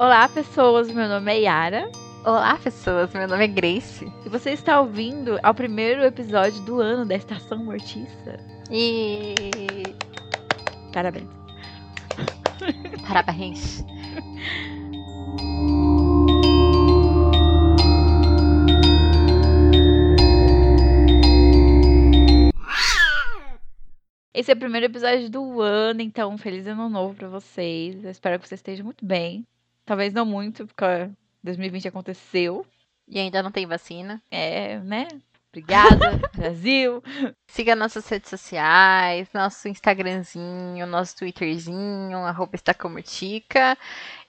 Olá, pessoas. Meu nome é Yara. Olá, pessoas. Meu nome é Grace. E você está ouvindo ao primeiro episódio do ano da Estação Mortiça. E. Parabéns. Parabéns. Esse é o primeiro episódio do ano, então feliz ano novo pra vocês. Eu espero que vocês estejam muito bem. Talvez não muito, porque 2020 aconteceu. E ainda não tem vacina. É, né? Obrigada, Brasil. Siga nossas redes sociais, nosso Instagramzinho, nosso Twitterzinho, arroba estacomotica.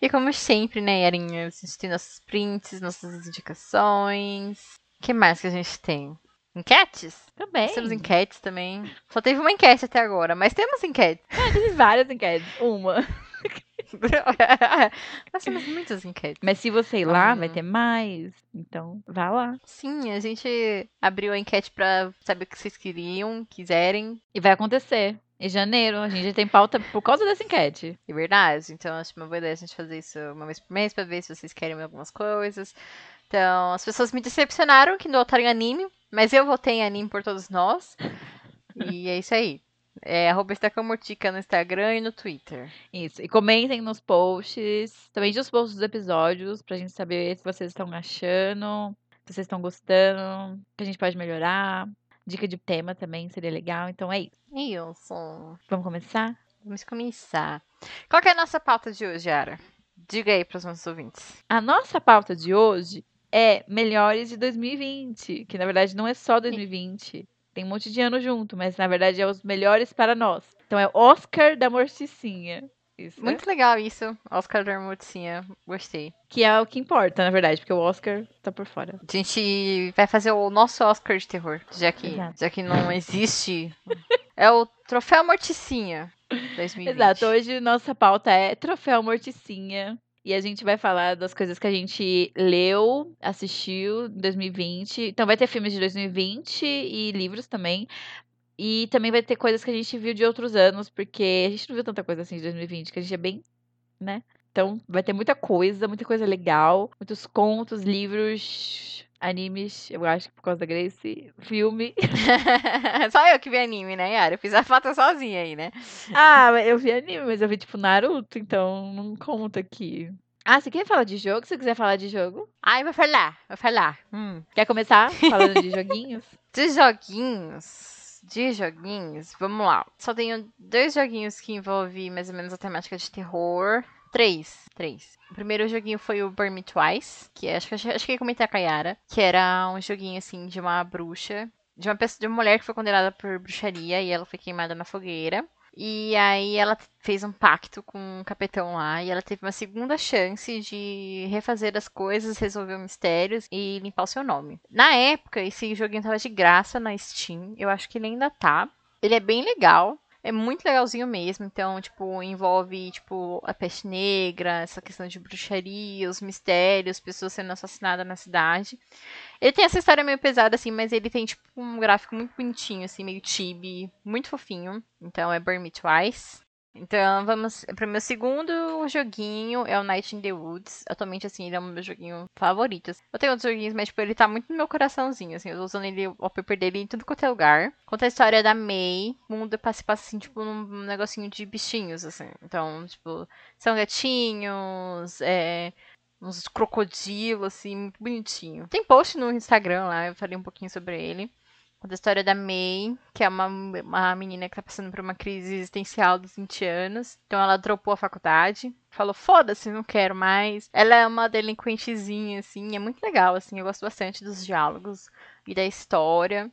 E como sempre, né, Yarinha, a gente tem nossos prints, nossas indicações. O que mais que a gente tem? Enquetes? Também. Nós temos enquetes também. Só teve uma enquete até agora, mas temos enquetes. Ah, teve várias enquetes. Uma. Nós temos muitas enquetes. Mas se você ir lá, Hum. vai ter mais. Então, vá lá. Sim, a gente abriu a enquete pra saber o que vocês queriam, quiserem. E vai acontecer. Em janeiro, a gente já tem pauta por causa dessa enquete. É verdade. Então, acho uma boa ideia a gente fazer isso uma vez por mês pra ver se vocês querem algumas coisas. Então, as pessoas me decepcionaram que não votaram em anime, mas eu votei em anime por todos nós. E é isso aí. É arroba estacamortica no Instagram e no Twitter. Isso. E comentem nos posts. Também nos posts dos episódios, pra gente saber se vocês estão achando, se vocês estão gostando, o que a gente pode melhorar. Dica de tema também seria legal. Então é isso. Isso. Vamos começar? Vamos começar. Qual que é a nossa pauta de hoje, Yara? Diga aí pros nossos ouvintes. A nossa pauta de hoje é melhores de 2020, que na verdade não é só 2020. Tem um monte de ano junto, mas na verdade é os melhores para nós. Então é Oscar da Morticinha. Isso, né? Muito legal isso. Oscar da Morticinha. Gostei. Que é o que importa, na verdade, porque o Oscar tá por fora. A gente vai fazer o nosso Oscar de terror, já que, Exato. já que não existe. É o Troféu Morticinha 2020. Exato, hoje nossa pauta é Troféu Morticinha. E a gente vai falar das coisas que a gente leu, assistiu em 2020. Então vai ter filmes de 2020 e livros também. E também vai ter coisas que a gente viu de outros anos, porque a gente não viu tanta coisa assim de 2020, que a gente é bem, né? Então vai ter muita coisa, muita coisa legal, muitos contos, livros, animes, eu acho que por causa da Grace, filme. Só eu que vi anime, né, Yara? Eu fiz a pauta sozinha aí, né? Ah, eu vi anime, mas eu vi tipo Naruto, então não conta aqui. Ah, você quer falar de jogo? Se você quiser falar de jogo. Ai, vou falar, vou falar. Hum. Quer começar falando de joguinhos? De joguinhos. De joguinhos, vamos lá. Só tenho dois joguinhos que envolvem mais ou menos a temática de terror. Três. Três. O primeiro joguinho foi o Burn Me Twice, que é- acho que, acho que eu comentei com a Yara, que era um joguinho assim de uma bruxa, de uma pessoa, de uma mulher que foi condenada por bruxaria e ela foi queimada na fogueira. E aí ela fez um pacto com o capitão lá e ela teve uma segunda chance de refazer as coisas, resolver mistérios e limpar o seu nome. Na época, esse joguinho tava de graça na Steam. Eu acho que ele ainda tá. Ele é bem legal. É muito legalzinho mesmo. Então, tipo, envolve, tipo, a peste negra, essa questão de bruxaria, os mistérios, pessoas sendo assassinadas na cidade. Ele tem essa história meio pesada, assim, mas ele tem, tipo, um gráfico muito bonitinho, assim, meio chibi, muito fofinho. Então é Burn Me Twice. Então, vamos para o meu segundo joguinho, é o Night in the Woods. Atualmente, assim, ele é o meu joguinho favorito. Eu tenho outros joguinhos, mas, tipo, ele tá muito no meu coraçãozinho, assim. Eu tô usando ele, o wallpaper dele em tudo quanto é lugar. Conta a história da May. O mundo passa, passa assim, tipo, num negocinho de bichinhos, assim. Então, tipo, são gatinhos, é uns crocodilos, assim, muito bonitinho. Tem post no Instagram lá, eu falei um pouquinho sobre ele. Conta a história da May, que é uma, uma menina que tá passando por uma crise existencial dos 20 anos. Então ela dropou a faculdade. Falou, foda-se, não quero mais. Ela é uma delinquentezinha, assim, é muito legal, assim. Eu gosto bastante dos diálogos e da história.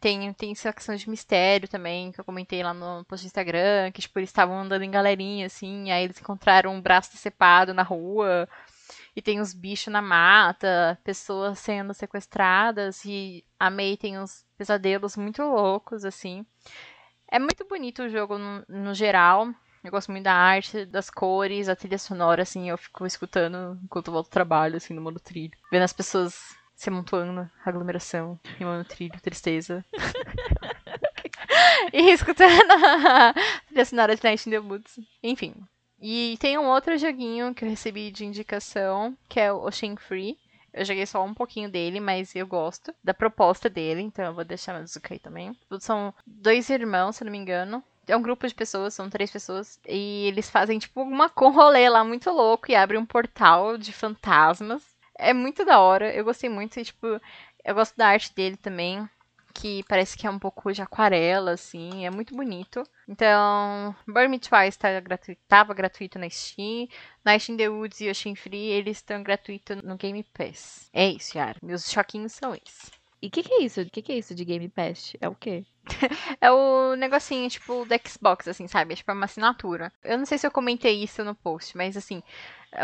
Tem, tem essa questão de mistério também, que eu comentei lá no post do Instagram, que, tipo, eles estavam andando em galerinha, assim, aí eles encontraram um braço decepado na rua, e tem os bichos na mata, pessoas sendo sequestradas, e a May tem uns pesadelos muito loucos, assim. É muito bonito o jogo no, no geral. Eu gosto muito da arte, das cores, a trilha sonora, assim, eu fico escutando enquanto eu volto ao trabalho, assim, no modo trilho. Vendo as pessoas se amontoando, aglomeração, rimando trilho, tristeza. e escutando a trilha sonora de Night in the Woods. Enfim, E tem um outro joguinho que eu recebi de indicação, que é o Ocean Free. Eu joguei só um pouquinho dele, mas eu gosto da proposta dele, então eu vou deixar Zuka aí também. São dois irmãos, se não me engano. É um grupo de pessoas, são três pessoas. E eles fazem, tipo, uma com rolê lá muito louco e abrem um portal de fantasmas. É muito da hora, eu gostei muito. E, tipo, eu gosto da arte dele também que parece que é um pouco de aquarela, assim, é muito bonito. Então, Burn Me Twice tá tava gratuito na Steam. Night in the Woods e Ocean Free, eles estão gratuitos no Game Pass. É isso, Yara. Meus choquinhos são esses. E o que, que é isso? O que, que é isso de Game Pass? É o quê? é o negocinho, tipo, do Xbox, assim, sabe? É tipo uma assinatura. Eu não sei se eu comentei isso no post, mas assim,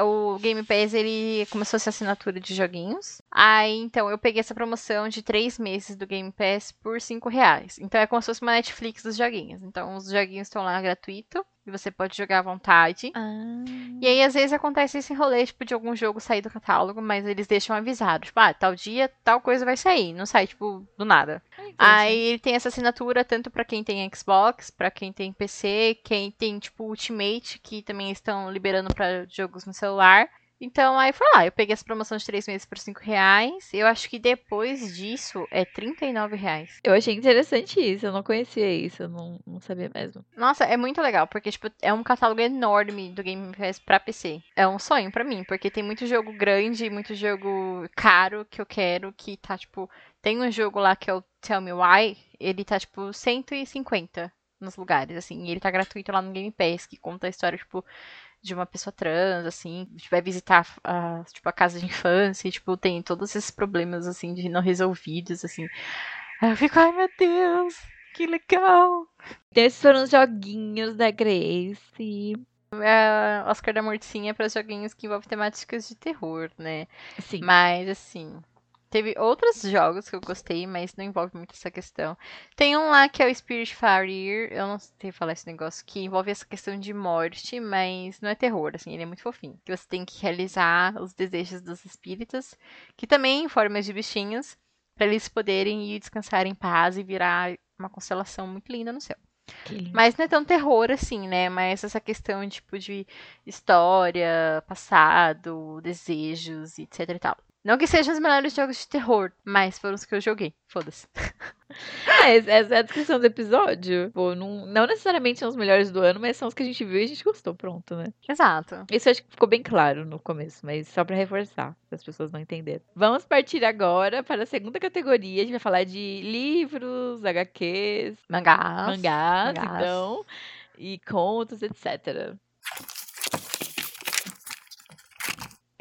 o Game Pass, ele começou a ser assinatura de joguinhos. Aí, então, eu peguei essa promoção de três meses do Game Pass por cinco reais. Então, é como se fosse uma Netflix dos joguinhos. Então, os joguinhos estão lá gratuito. E você pode jogar à vontade. Ah. E aí, às vezes, acontece esse rolê, tipo, de algum jogo sair do catálogo, mas eles deixam avisado. Tipo, ah, tal dia, tal coisa vai sair. Não sai, tipo, do nada. Aí ele tem essa assinatura tanto para quem tem Xbox, para quem tem PC, quem tem, tipo, Ultimate, que também estão liberando para jogos no celular. Então, aí foi lá, eu peguei essa promoção de 3 meses por 5 reais. Eu acho que depois disso é 39 reais. Eu achei interessante isso, eu não conhecia isso, eu não, não sabia mesmo. Nossa, é muito legal, porque, tipo, é um catálogo enorme do Game Pass pra PC. É um sonho para mim, porque tem muito jogo grande, muito jogo caro que eu quero, que tá, tipo... Tem um jogo lá que é o Tell Me Why, ele tá, tipo, 150 nos lugares, assim, e ele tá gratuito lá no Game Pass, que conta a história, tipo de uma pessoa trans, assim, vai visitar a, tipo, a casa de infância e, tipo, tem todos esses problemas, assim, de não resolvidos, assim. Aí eu fico, ai meu Deus, que legal! Então, esses foram os joguinhos da Grace. É, Oscar da Mortinha para joguinhos que envolvem temáticas de terror, né? Sim. Mas, assim, Teve outros jogos que eu gostei, mas não envolve muito essa questão. Tem um lá que é o Spirit Farir, eu não sei falar esse negócio, que envolve essa questão de morte, mas não é terror, assim, ele é muito fofinho. Que você tem que realizar os desejos dos espíritos, que também em formas de bichinhos, para eles poderem ir descansar em paz e virar uma constelação muito linda no céu. Mas não é tão terror assim, né? Mas essa questão, tipo, de história, passado, desejos, etc e tal. Não que sejam os melhores jogos de terror, mas foram os que eu joguei. Foda-se. É, essa é a descrição do episódio. Pô, não, não necessariamente são os melhores do ano, mas são os que a gente viu e a gente gostou. Pronto, né? Exato. Isso acho que ficou bem claro no começo, mas só para reforçar, para as pessoas não entenderem. Vamos partir agora para a segunda categoria. A gente vai falar de livros, HQs, mangás, mangás, mangás. então, e contos, etc.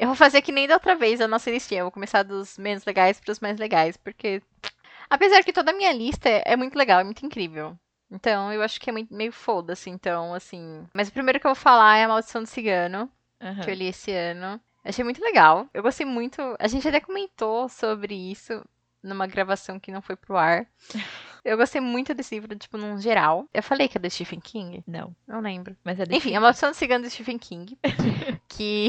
Eu vou fazer que nem da outra vez a nossa listinha. Eu vou começar dos menos legais para os mais legais, porque. Apesar que toda a minha lista é muito legal, é muito incrível. Então, eu acho que é muito, meio foda-se, então, assim. Mas o primeiro que eu vou falar é a Maldição do Cigano, uhum. que eu li esse ano. Achei muito legal. Eu gostei muito. A gente até comentou sobre isso numa gravação que não foi pro ar. Eu gostei muito desse livro, tipo, num geral. Eu falei que é do Stephen King? Não. Não lembro. Mas é do Enfim, A Maldição do Cigano do Stephen King. que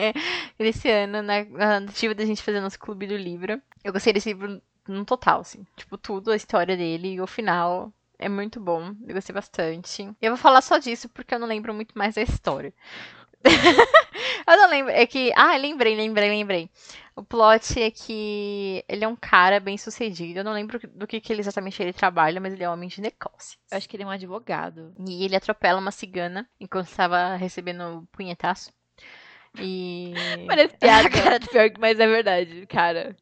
esse ano, na, na tentativa da gente fazer nosso clube do livro, eu gostei desse livro no total, assim. Tipo, tudo, a história dele e o final. É muito bom, eu gostei bastante. Eu vou falar só disso porque eu não lembro muito mais da história. eu não lembro. É que. Ah, lembrei, lembrei, lembrei. O plot é que ele é um cara bem sucedido. Eu não lembro do que, que ele, exatamente ele trabalha, mas ele é um homem de negócios. Eu acho que ele é um advogado. E ele atropela uma cigana enquanto estava recebendo punhetaço. E. Parece piada, cara, pior que mas é verdade, cara.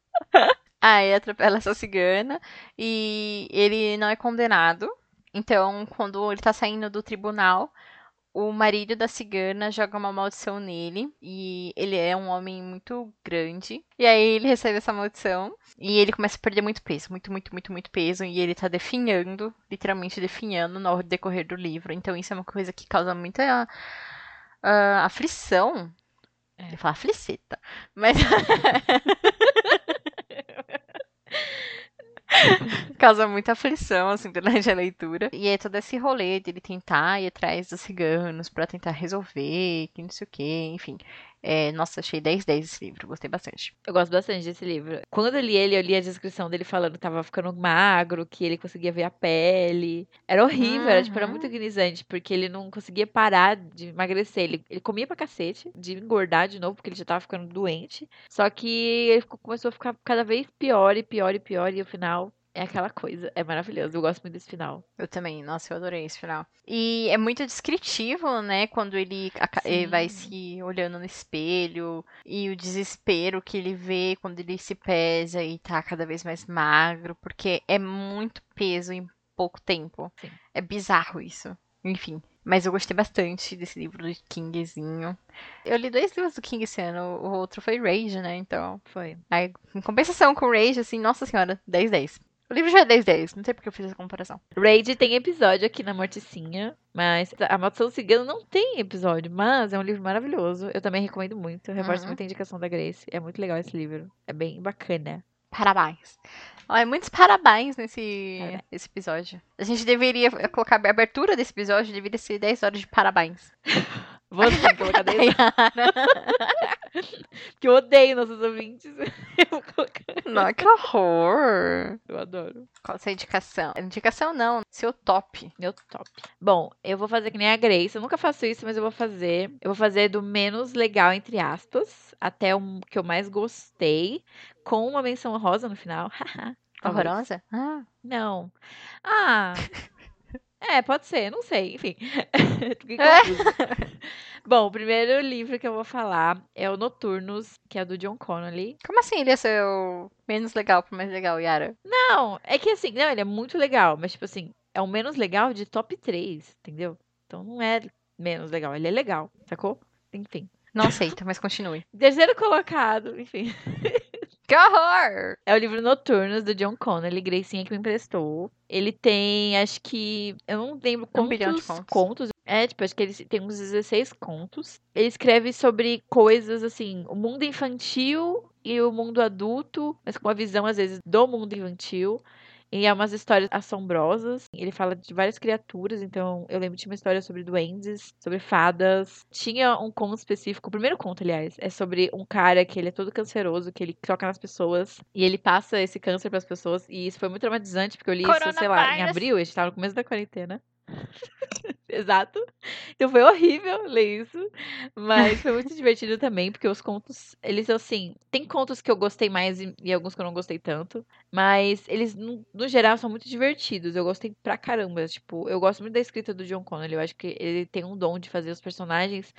ah, ele atropela essa cigana e ele não é condenado. Então, quando ele tá saindo do tribunal, o marido da cigana joga uma maldição nele e ele é um homem muito grande. E aí ele recebe essa maldição e ele começa a perder muito peso, muito, muito, muito, muito peso. E ele tá definhando, literalmente definhando no decorrer do livro. Então isso é uma coisa que causa muita uh, aflição. É. Eu falo afliceta, mas. Causa muita aflição, assim, durante a leitura. E é todo esse rolê de ele tentar ir atrás dos ciganos para tentar resolver, que não sei o que, enfim. É, nossa, achei 10 10 esse livro, gostei bastante. Eu gosto bastante desse livro. Quando eu li ele, eu li a descrição dele falando que tava ficando magro, que ele conseguia ver a pele. Era horrível, era, tipo, era muito Uhum. agonizante, porque ele não conseguia parar de emagrecer. Ele, ele comia pra cacete, de engordar de novo, porque ele já tava ficando doente. Só que ele começou a ficar cada vez pior e pior e pior, e o final é aquela coisa. É maravilhoso. Eu gosto muito desse final. Eu também, nossa, eu adorei esse final. E é muito descritivo, né? Quando ele, ele vai se olhando no espelho e o desespero que ele vê quando ele se pesa e tá cada vez mais magro, porque é muito peso em pouco tempo. Sim. É bizarro isso. Enfim. Mas eu gostei bastante desse livro do Kingzinho. Eu li dois livros do King esse ano, o outro foi Rage, né? Então, Foi. aí, em compensação com Rage, assim, nossa senhora, 10 10. O livro já é 10 10, não sei porque eu fiz essa comparação. Raid tem episódio aqui na Morticinha, mas A Maldição Cigana não tem episódio, mas é um livro maravilhoso. Eu também recomendo muito. Reforço Uhum. muito a indicação da Grace. É muito legal esse livro. É bem bacana. Parabéns. Olha, muitos parabéns nesse Parabéns. esse episódio. A gente deveria colocar a abertura desse episódio, deveria ser 10 horas de parabéns. Vou sim colocar 10 porque eu odeio nossos ouvintes. Eu vou colocar. Não, que horror. Eu adoro. Qual a sua indicação? Indicação não, seu top. Meu top. Bom, eu vou fazer que nem a Grace. Eu nunca faço isso, mas eu vou fazer. Eu vou fazer do menos legal, entre aspas, até o que eu mais gostei, com uma menção rosa no final. Horrorosa? Ah, Não. Ah. É, pode ser, não sei, enfim. É. Bom, o primeiro livro que eu vou falar é o Noturnos, que é do John Connolly. como assim ele ia ser o menos legal pro mais legal, Yara? Não, é que assim, não, ele é muito legal, mas tipo assim, é o menos legal de top 3, entendeu? Então não é menos legal, ele é legal, sacou? Enfim. Não aceito, mas continue. Terceiro colocado, enfim. Que horror! É o livro Noturnos do John Connolly, Gracinha que me emprestou. Ele tem, acho que. Eu não lembro Um quantos bilhão de contos. contos. É, tipo, acho que ele tem uns 16 contos. Ele escreve sobre coisas assim, o mundo infantil e o mundo adulto, mas com uma visão, às vezes, do mundo infantil. E é umas histórias assombrosas. Ele fala de várias criaturas, então eu lembro de uma história sobre duendes, sobre fadas. Tinha um conto específico, o primeiro conto, aliás, é sobre um cara que ele é todo canceroso, que ele toca nas pessoas e ele passa esse câncer pras pessoas. E isso foi muito traumatizante, porque eu li isso, sei lá, em abril, a gente tava no começo da quarentena. Exato. Então foi horrível ler isso. Mas foi muito divertido também, porque os contos, eles assim, tem contos que eu gostei mais e, e alguns que eu não gostei tanto. Mas eles, no, no geral, são muito divertidos. Eu gostei pra caramba. Tipo, eu gosto muito da escrita do John Connolly. Eu acho que ele tem um dom de fazer os personagens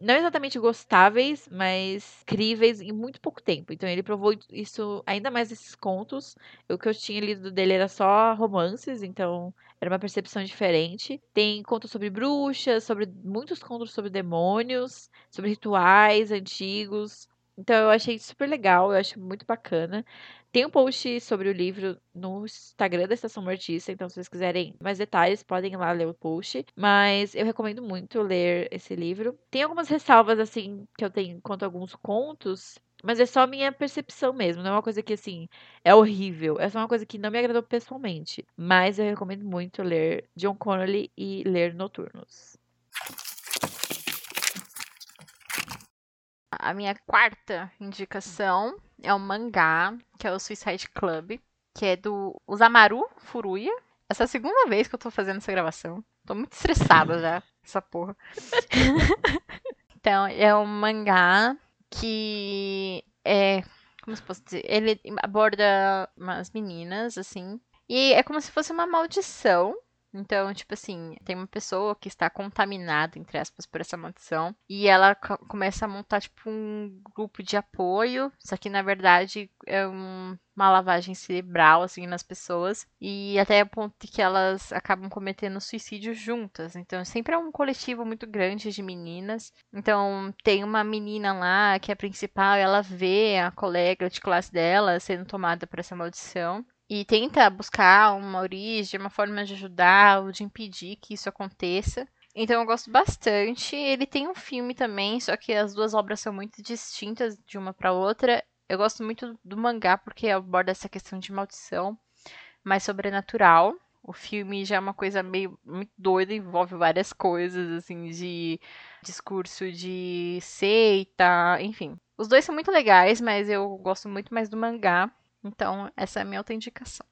não exatamente gostáveis, mas críveis em muito pouco tempo. Então ele provou isso ainda mais nesses contos. O que eu tinha lido dele era só romances, então era uma percepção diferente. Tem contos sobre bruxas, sobre muitos contos sobre demônios, sobre rituais antigos. Então eu achei super legal, eu acho muito bacana. Tem um post sobre o livro no Instagram da Estação Mortista, então se vocês quiserem mais detalhes, podem ir lá ler o post. Mas eu recomendo muito ler esse livro. Tem algumas ressalvas, assim, que eu tenho quanto a alguns contos, mas é só a minha percepção mesmo. Não é uma coisa que, assim, é horrível. É só uma coisa que não me agradou pessoalmente. Mas eu recomendo muito ler John Connolly e ler Noturnos. A minha quarta indicação é um mangá, que é o Suicide Club, que é do Usamaru Furuya. Essa é a segunda vez que eu tô fazendo essa gravação. Tô muito estressada já, essa porra. então, é um mangá que é. Como se posso dizer? Ele aborda umas meninas, assim. E é como se fosse uma maldição. Então, tipo assim, tem uma pessoa que está contaminada, entre aspas, por essa maldição. E ela co- começa a montar, tipo, um grupo de apoio. Só que, na verdade, é um- uma lavagem cerebral, assim, nas pessoas. E até o ponto de que elas acabam cometendo suicídio juntas. Então, sempre é um coletivo muito grande de meninas. Então, tem uma menina lá que é a principal, ela vê a colega de classe dela sendo tomada por essa maldição e tenta buscar uma origem, uma forma de ajudar ou de impedir que isso aconteça. Então eu gosto bastante. Ele tem um filme também, só que as duas obras são muito distintas de uma para outra. Eu gosto muito do mangá porque aborda essa questão de maldição mais sobrenatural. O filme já é uma coisa meio muito doida, envolve várias coisas, assim, de discurso de seita, enfim. Os dois são muito legais, mas eu gosto muito mais do mangá. Então, essa é a minha outra indicação.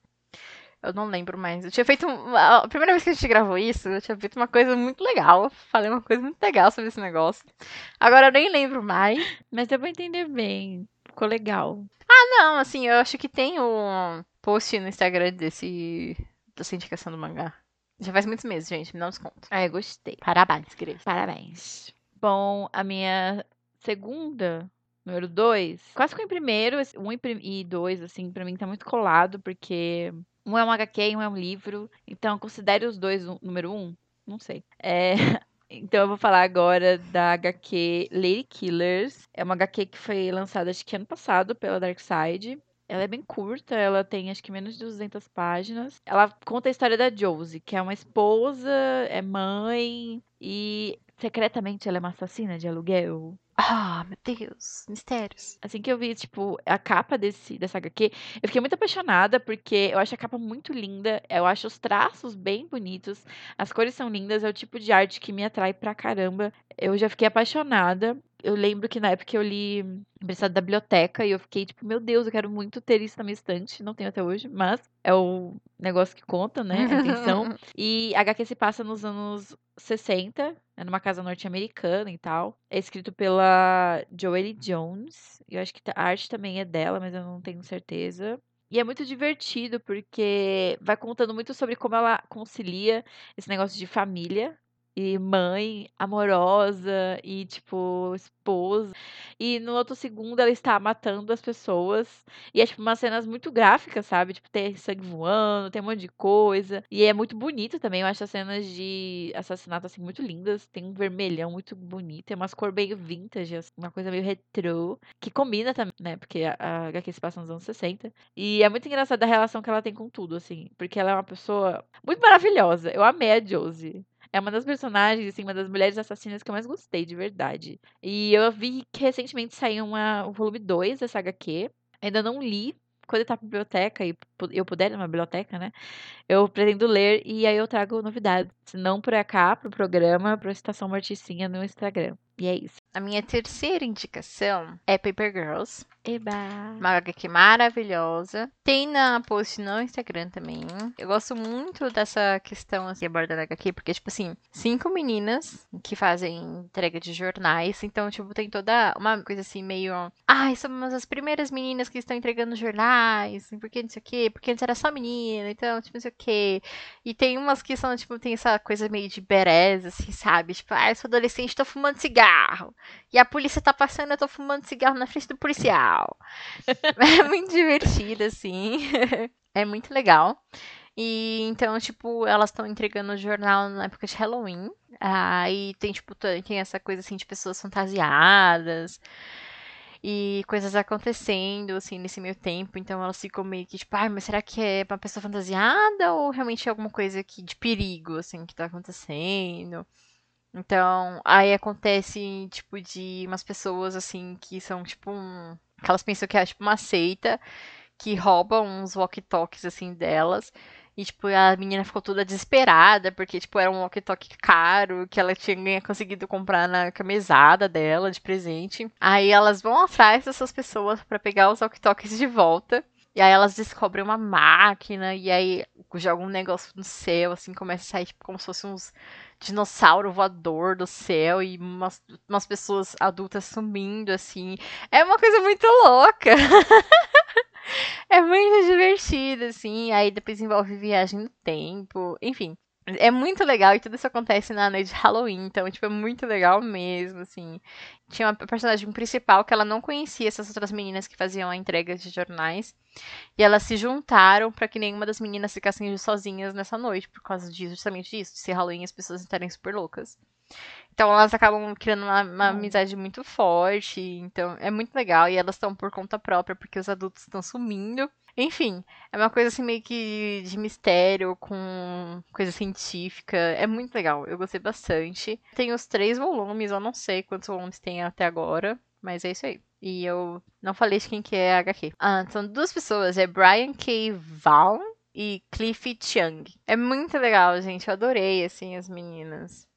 Eu não lembro mais. Eu tinha feito. A primeira vez que a gente gravou isso, eu tinha feito uma coisa muito legal. Falei uma coisa muito legal sobre esse negócio. Agora eu nem lembro mais. Mas deu pra entender bem. Ficou legal. Ah, não, assim, eu acho que tem um post no Instagram desse. dessa indicação do mangá. Já faz muitos meses, gente. Me dá um desconto. Ah, eu gostei. Parabéns, Grace. Parabéns. Bom, a minha segunda, número dois, quase que em primeiro, um e dois, assim, pra mim tá muito colado, porque um é um HQ e um é um livro. Então, considere os dois um, número um? Não sei. É, então, eu vou falar agora da HQ Lady Killers. É uma HQ que foi lançada, acho que ano passado, pela Dark Side. Ela é bem curta, ela tem acho que menos de 200 páginas. Ela conta a história da Josie, que é uma esposa, é mãe e secretamente ela é uma assassina de aluguel. Ah, meu Deus, mistérios. Assim que eu vi, tipo, a capa desse, dessa HQ, eu fiquei muito apaixonada, porque eu acho a capa muito linda, eu acho os traços bem bonitos, as cores são lindas, é o tipo de arte que me atrai pra caramba. Eu já fiquei apaixonada. Eu lembro que na época eu li emprestado da biblioteca e eu fiquei tipo, meu Deus, eu quero muito ter isso na minha estante. Não tenho até hoje, mas é o negócio que conta, né? A intenção. e a HQ se passa nos anos 60, é numa casa norte-americana e tal. É escrito pela Joelle Jones. Eu acho que a arte também é dela, mas eu não tenho certeza. E é muito divertido porque vai contando muito sobre como ela concilia esse negócio de família e mãe amorosa e, tipo, esposa. E no outro segundo ela está matando as pessoas. E é, tipo, umas cenas muito gráficas, sabe? Tipo, tem sangue voando, tem um monte de coisa. E é muito bonito também. Eu acho as cenas de assassinato, assim, muito lindas. Tem um vermelhão muito bonito. É umas cor meio vintage, assim, uma coisa meio retrô. Que combina também, né? Porque a, a HQ se passa nos anos 60. E é muito engraçada a relação que ela tem com tudo, assim. Porque ela é uma pessoa muito maravilhosa. Eu amei a Josie. É uma das personagens, assim, uma das mulheres assassinas que eu mais gostei, de verdade. E eu vi que recentemente saiu uma, o volume 2 dessa HQ. Ainda não li. Quando eu tá na biblioteca e eu puder numa biblioteca, né? Eu pretendo ler e aí eu trago novidades. Se não por cá, pro programa, pro Estação Morticinha no Instagram. E é isso. A minha terceira indicação é Paper Girls. Eba! Uma HQ maravilhosa. Tem na post no Instagram também. Eu gosto muito dessa questão assim, abordada HQ, porque, tipo assim, cinco meninas que fazem entrega de jornais. Então, tipo, tem toda uma coisa assim, meio. Ai, somos as primeiras meninas que estão entregando jornais. Porque não sei o quê. Porque antes era só menina. Então, tipo, não sei o quê. E tem umas que são, tipo, tem essa coisa meio de berez, assim, sabe? Tipo, ah, eu sou adolescente, tô fumando cigarro. E a polícia tá passando, eu tô fumando cigarro na frente do policial é muito divertido, assim. é muito legal. E então, tipo, elas estão entregando o jornal na época de Halloween. Aí ah, tem, tipo, tem essa coisa assim de pessoas fantasiadas e coisas acontecendo, assim, nesse meio tempo. Então elas ficam meio que, tipo, ai, mas será que é uma pessoa fantasiada ou realmente é alguma coisa aqui de perigo, assim, que tá acontecendo? Então, aí acontece, tipo, de umas pessoas, assim, que são, tipo, um, que elas pensam que é tipo uma seita que rouba uns walkie-talkies assim delas. E, tipo, a menina ficou toda desesperada, porque, tipo, era um walkie-talkie caro, que ela tinha conseguido comprar na camisada dela de presente. Aí elas vão atrás dessas pessoas para pegar os walkie-talkies de volta. E aí elas descobrem uma máquina, e aí jogam um negócio no céu, assim, começa a sair, tipo, como se fosse uns dinossauro voador do céu e umas, umas pessoas adultas sumindo, assim. É uma coisa muito louca. é muito divertido, assim. Aí depois envolve viagem no tempo. Enfim, é muito legal e tudo isso acontece na noite de Halloween, então, tipo, é muito legal mesmo, assim. Tinha uma personagem principal que ela não conhecia essas outras meninas que faziam a entrega de jornais. E elas se juntaram para que nenhuma das meninas ficassem sozinhas nessa noite, por causa disso, justamente disso, de ser Halloween e as pessoas estarem super loucas. Então elas acabam criando uma, uma amizade muito forte, então é muito legal. E elas estão por conta própria, porque os adultos estão sumindo. Enfim, é uma coisa assim meio que de mistério com coisa científica. É muito legal, eu gostei bastante. Tem os três volumes, eu não sei quantos volumes tem até agora, mas é isso aí. E eu não falei de quem que é a HQ. Ah, são duas pessoas, é Brian K. Vaughan e Cliff Chung. É muito legal, gente. Eu adorei, assim, as meninas.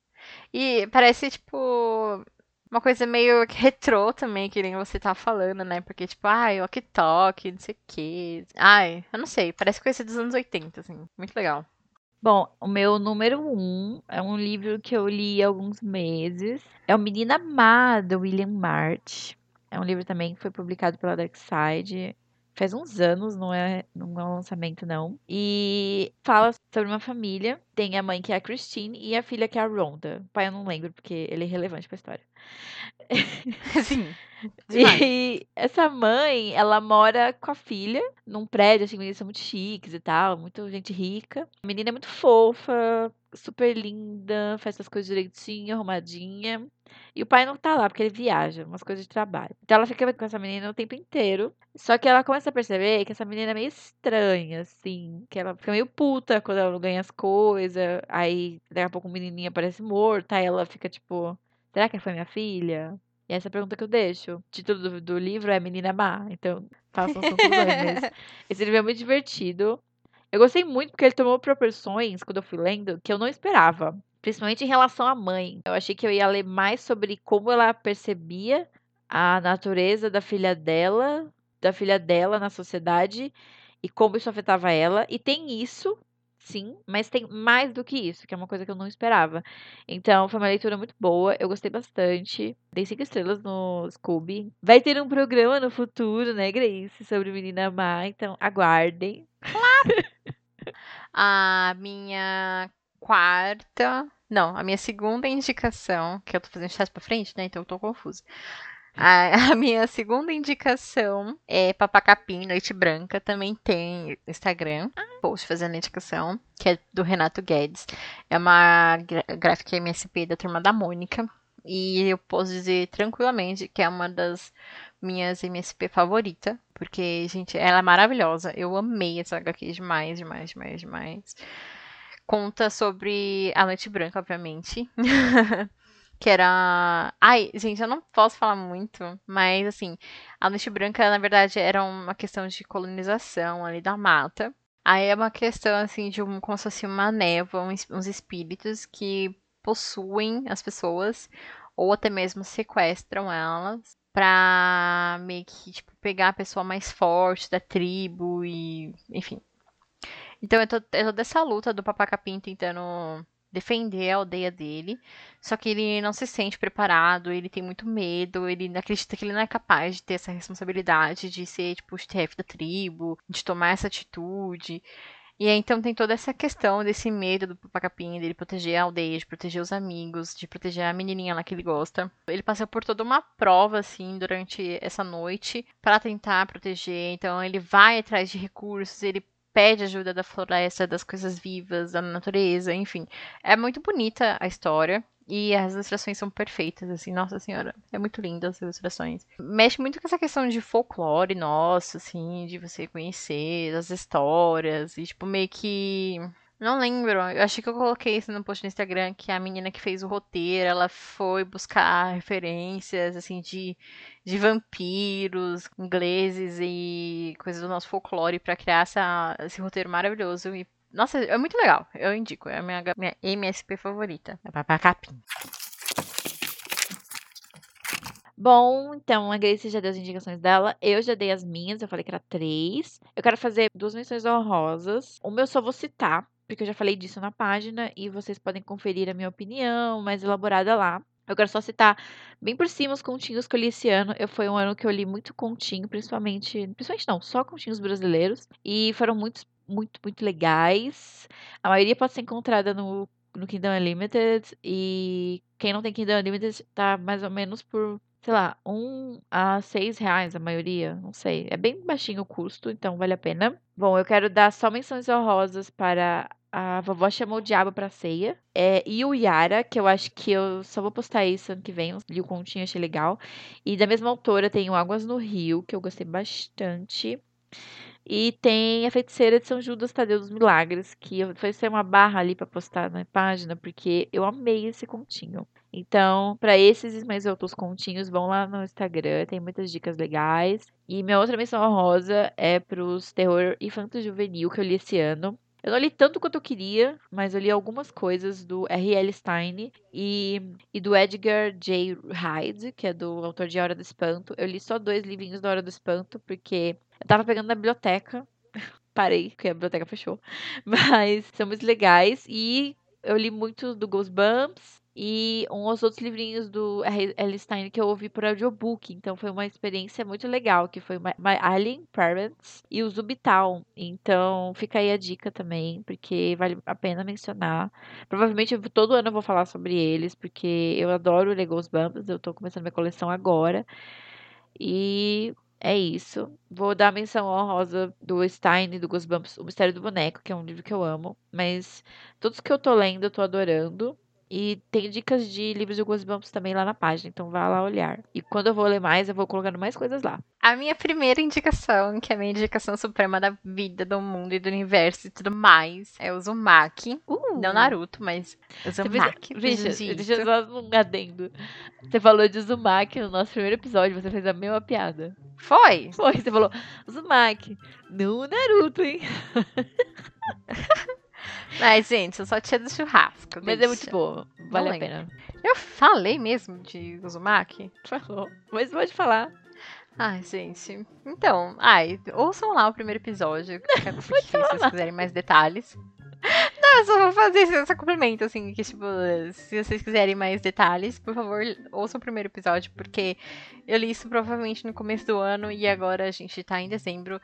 E parece, tipo, uma coisa meio retrô também, que nem você tá falando, né? Porque, tipo, ai, walkie talkie, não sei o quê. Ai, eu não sei, parece coisa dos anos 80, assim. Muito legal. Bom, o meu número um é um livro que eu li há alguns meses. É o Menina Má, do William March. É um livro também que foi publicado pela Dark Side faz uns anos, não é, não é um lançamento, não. E fala sobre uma família. Tem a mãe que é a Christine e a filha que é a Rhonda. O pai eu não lembro, porque ele é relevante pra história. Sim. E essa mãe, ela mora com a filha num prédio, assim, eles são muito chiques e tal, muito gente rica. A menina é muito fofa, super linda, faz as coisas direitinho, arrumadinha. E o pai não tá lá, porque ele viaja, umas coisas de trabalho. Então ela fica com essa menina o tempo inteiro. Só que ela começa a perceber que essa menina é meio estranha, assim. Que ela fica meio puta quando ela não ganha as coisas. Aí, daqui a pouco o menininho aparece morto. Aí ela fica tipo: será que foi minha filha? E essa é a pergunta que eu deixo. O título do, do livro é Menina Má. Então, façam conclusões. Esse livro é muito divertido. Eu gostei muito porque ele tomou proporções, quando eu fui lendo, que eu não esperava. Principalmente em relação à mãe. Eu achei que eu ia ler mais sobre como ela percebia a natureza da filha dela, da filha dela na sociedade e como isso afetava ela. E tem isso, sim, mas tem mais do que isso, que é uma coisa que eu não esperava. Então, foi uma leitura muito boa, eu gostei bastante. Dei cinco estrelas no Scooby. Vai ter um programa no futuro, né, Grace, sobre Menina Má, então aguardem. Claro! a minha quarta. Não, a minha segunda indicação, que eu tô fazendo chat pra frente, né? Então eu tô confusa. A, a, minha segunda indicação é Papacapim, Noite Branca. Também tem Instagram, post fazendo indicação, que é do Renato Guedes. É uma gráfica MSP da turma da Mônica. E eu posso dizer tranquilamente que é uma das minhas MSP favorita. Porque, gente, ela é maravilhosa. Eu amei essa HQ demais, demais, demais, demais conta sobre a Noite Branca, obviamente. que era. Ai, gente, eu não posso falar muito, mas assim, a Noite Branca, na verdade, era uma questão de colonização ali da mata. Aí é uma questão, assim, de um, como se fosse uma névoa, uns, uns espíritos que possuem as pessoas, ou até mesmo sequestram elas, pra meio que, tipo, pegar a pessoa mais forte da tribo e, enfim, então tô, eu tô dessa luta do Papacapim tentando defender a aldeia dele. Só que ele não se sente preparado, ele tem muito medo, ele acredita que ele não é capaz de ter essa responsabilidade de ser, tipo, o chefe da tribo, de tomar essa atitude. E aí, então tem toda essa questão desse medo do Papacapim, dele proteger a aldeia, de proteger os amigos, de proteger a menininha lá que ele gosta. Ele passa por toda uma prova, assim, durante essa noite para tentar proteger. Então ele vai atrás de recursos, ele pede ajuda da floresta, das coisas vivas, da natureza, enfim. É muito bonita a história. E as ilustrações são perfeitas, assim, nossa senhora, é muito linda as ilustrações. Mexe muito com essa questão de folclore nosso, assim, de você conhecer as histórias, e tipo, meio que não lembro. Eu acho que eu coloquei isso no post no Instagram que a menina que fez o roteiro, ela foi buscar referências assim de, de vampiros ingleses e coisas do nosso folclore para criar essa, esse roteiro maravilhoso e nossa, é muito legal. Eu indico, é a minha, minha MSP favorita. É Papacapim. Bom, então a Grace já deu as indicações dela. Eu já dei as minhas, eu falei que era três. Eu quero fazer duas menções honrosas. Uma eu só vou citar, porque eu já falei disso na página e vocês podem conferir a minha opinião mais elaborada lá. Eu quero só citar bem por cima os continhos que eu li esse ano. Eu foi um ano que eu li muito continho, principalmente, principalmente não, só continhos brasileiros e foram muito muito muito legais. A maioria pode ser encontrada no no Kingdom Unlimited e quem não tem Kingdom Unlimited tá mais ou menos por sei lá, um a seis reais a maioria, não sei. É bem baixinho o custo, então vale a pena. Bom, eu quero dar só menções honrosas para a vovó chamou o diabo pra ceia. É, e o Yara, que eu acho que eu só vou postar isso ano que vem. Li o continho, achei legal. E da mesma autora tem o Águas no Rio, que eu gostei bastante. E tem a Feiticeira de São Judas Tadeu dos Milagres, que foi ser uma barra ali para postar na página, porque eu amei esse continho. Então, para esses e mais outros continhos, vão lá no Instagram, tem muitas dicas legais. E minha outra menção honrosa é pros terror e fantasy juvenil que eu li esse ano. Eu não li tanto quanto eu queria, mas eu li algumas coisas do R.L. Stein e, e do Edgar J. Hyde, que é do autor de A Hora do Espanto. Eu li só dois livrinhos da Hora do Espanto, porque eu tava pegando na biblioteca. Parei, porque a biblioteca fechou. Mas são muito legais. E eu li muito do Ghostbumps e uns outros livrinhos do L. Stein que eu ouvi por audiobook. Então foi uma experiência muito legal, que foi My Alien Parents e o Zubitown. Então fica aí a dica também, porque vale a pena mencionar. Provavelmente todo ano eu vou falar sobre eles, porque eu adoro ler Ghostbumps, eu tô começando minha coleção agora. E é isso. Vou dar a menção honrosa do Stein do Ghostbumps, O Mistério do Boneco, que é um livro que eu amo. Mas todos que eu tô lendo, eu tô adorando. E tem dicas de livros de Goosebumps também lá na página, então vá lá olhar. E quando eu vou ler mais, eu vou colocando mais coisas lá. A minha primeira indicação, que é a minha indicação suprema da vida, do mundo e do universo e tudo mais, é o Uzumaki. Uh. Não Naruto, mas Uzumaki. Vixe, deixa eu só um adendo. Você falou de Uzumaki no nosso primeiro episódio, você fez a mesma piada. Foi? Foi, você falou Uzumaki. Não Naruto, hein? Mas, gente, eu só tinha do churrasco. Mas deixa. é muito boa. Vale a pena. Eu falei mesmo de Uzumaki? Falou. Mas pode falar. Ai, gente. Então, ai, ouçam lá o primeiro episódio, que é se vocês quiserem mais detalhes. Não, eu só vou fazer esse complemento, assim, que, tipo, se vocês quiserem mais detalhes, por favor, ouçam o primeiro episódio, porque eu li isso provavelmente no começo do ano e agora a gente tá em dezembro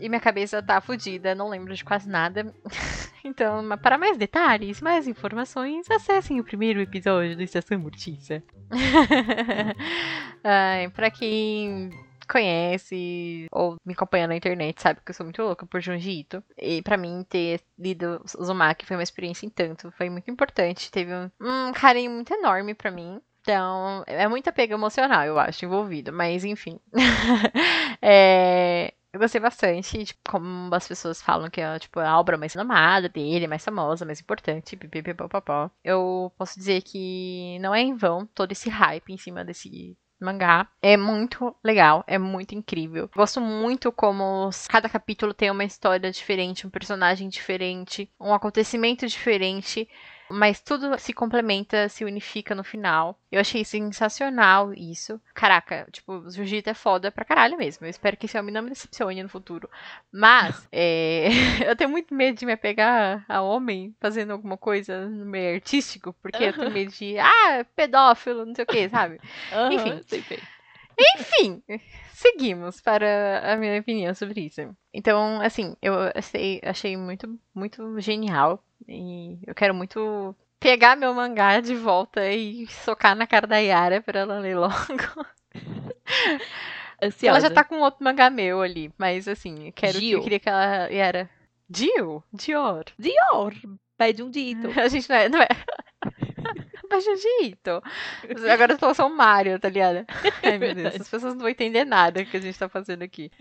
e minha cabeça tá fodida, não lembro de quase nada. então, para mais detalhes, mais informações, acessem o primeiro episódio do Estação Mortiça. Ai, pra quem conhece ou me acompanha na internet sabe que eu sou muito louca por Junji Ito. E para mim ter lido Uzumaki foi uma experiência em tanto, foi muito importante, teve um, um carinho muito enorme para mim. Então, é muita pega emocional, eu acho, envolvido. Mas, enfim. é, eu gostei bastante, tipo, como as pessoas falam que é tipo, a obra mais amada dele, mais famosa, mais importante, pipipipopopó. Eu posso dizer que não é em vão todo esse hype em cima desse mangá. É muito legal, é muito incrível. Gosto muito como cada capítulo tem uma história diferente, um personagem diferente, um acontecimento diferente mas tudo se complementa, se unifica no final. Eu achei sensacional isso. Caraca, tipo, o Jiu-Jitsu é foda pra caralho mesmo. Eu espero que esse homem não me decepcione no futuro. Mas, é... eu tenho muito medo de me apegar a homem fazendo alguma coisa no meio artístico, porque eu tenho medo de, ah, pedófilo, não sei o que, sabe? Uhum, Enfim. Enfim, seguimos para a minha opinião sobre isso. Então, assim, eu achei, achei muito, muito genial. E eu quero muito pegar meu mangá de volta e socar na cara da Yara para ela ler logo. Ansiosa. Ela já tá com outro mangá meu ali, mas assim, eu quero Gio. eu queria que ela Yara. Dio? Dior. Dior. Pede um dito. A gente não é. Não é. Jiu-Jitsu. Agora eu tô só o Mario, tá ligado? Ai, meu Deus, as pessoas não vão entender nada que a gente tá fazendo aqui.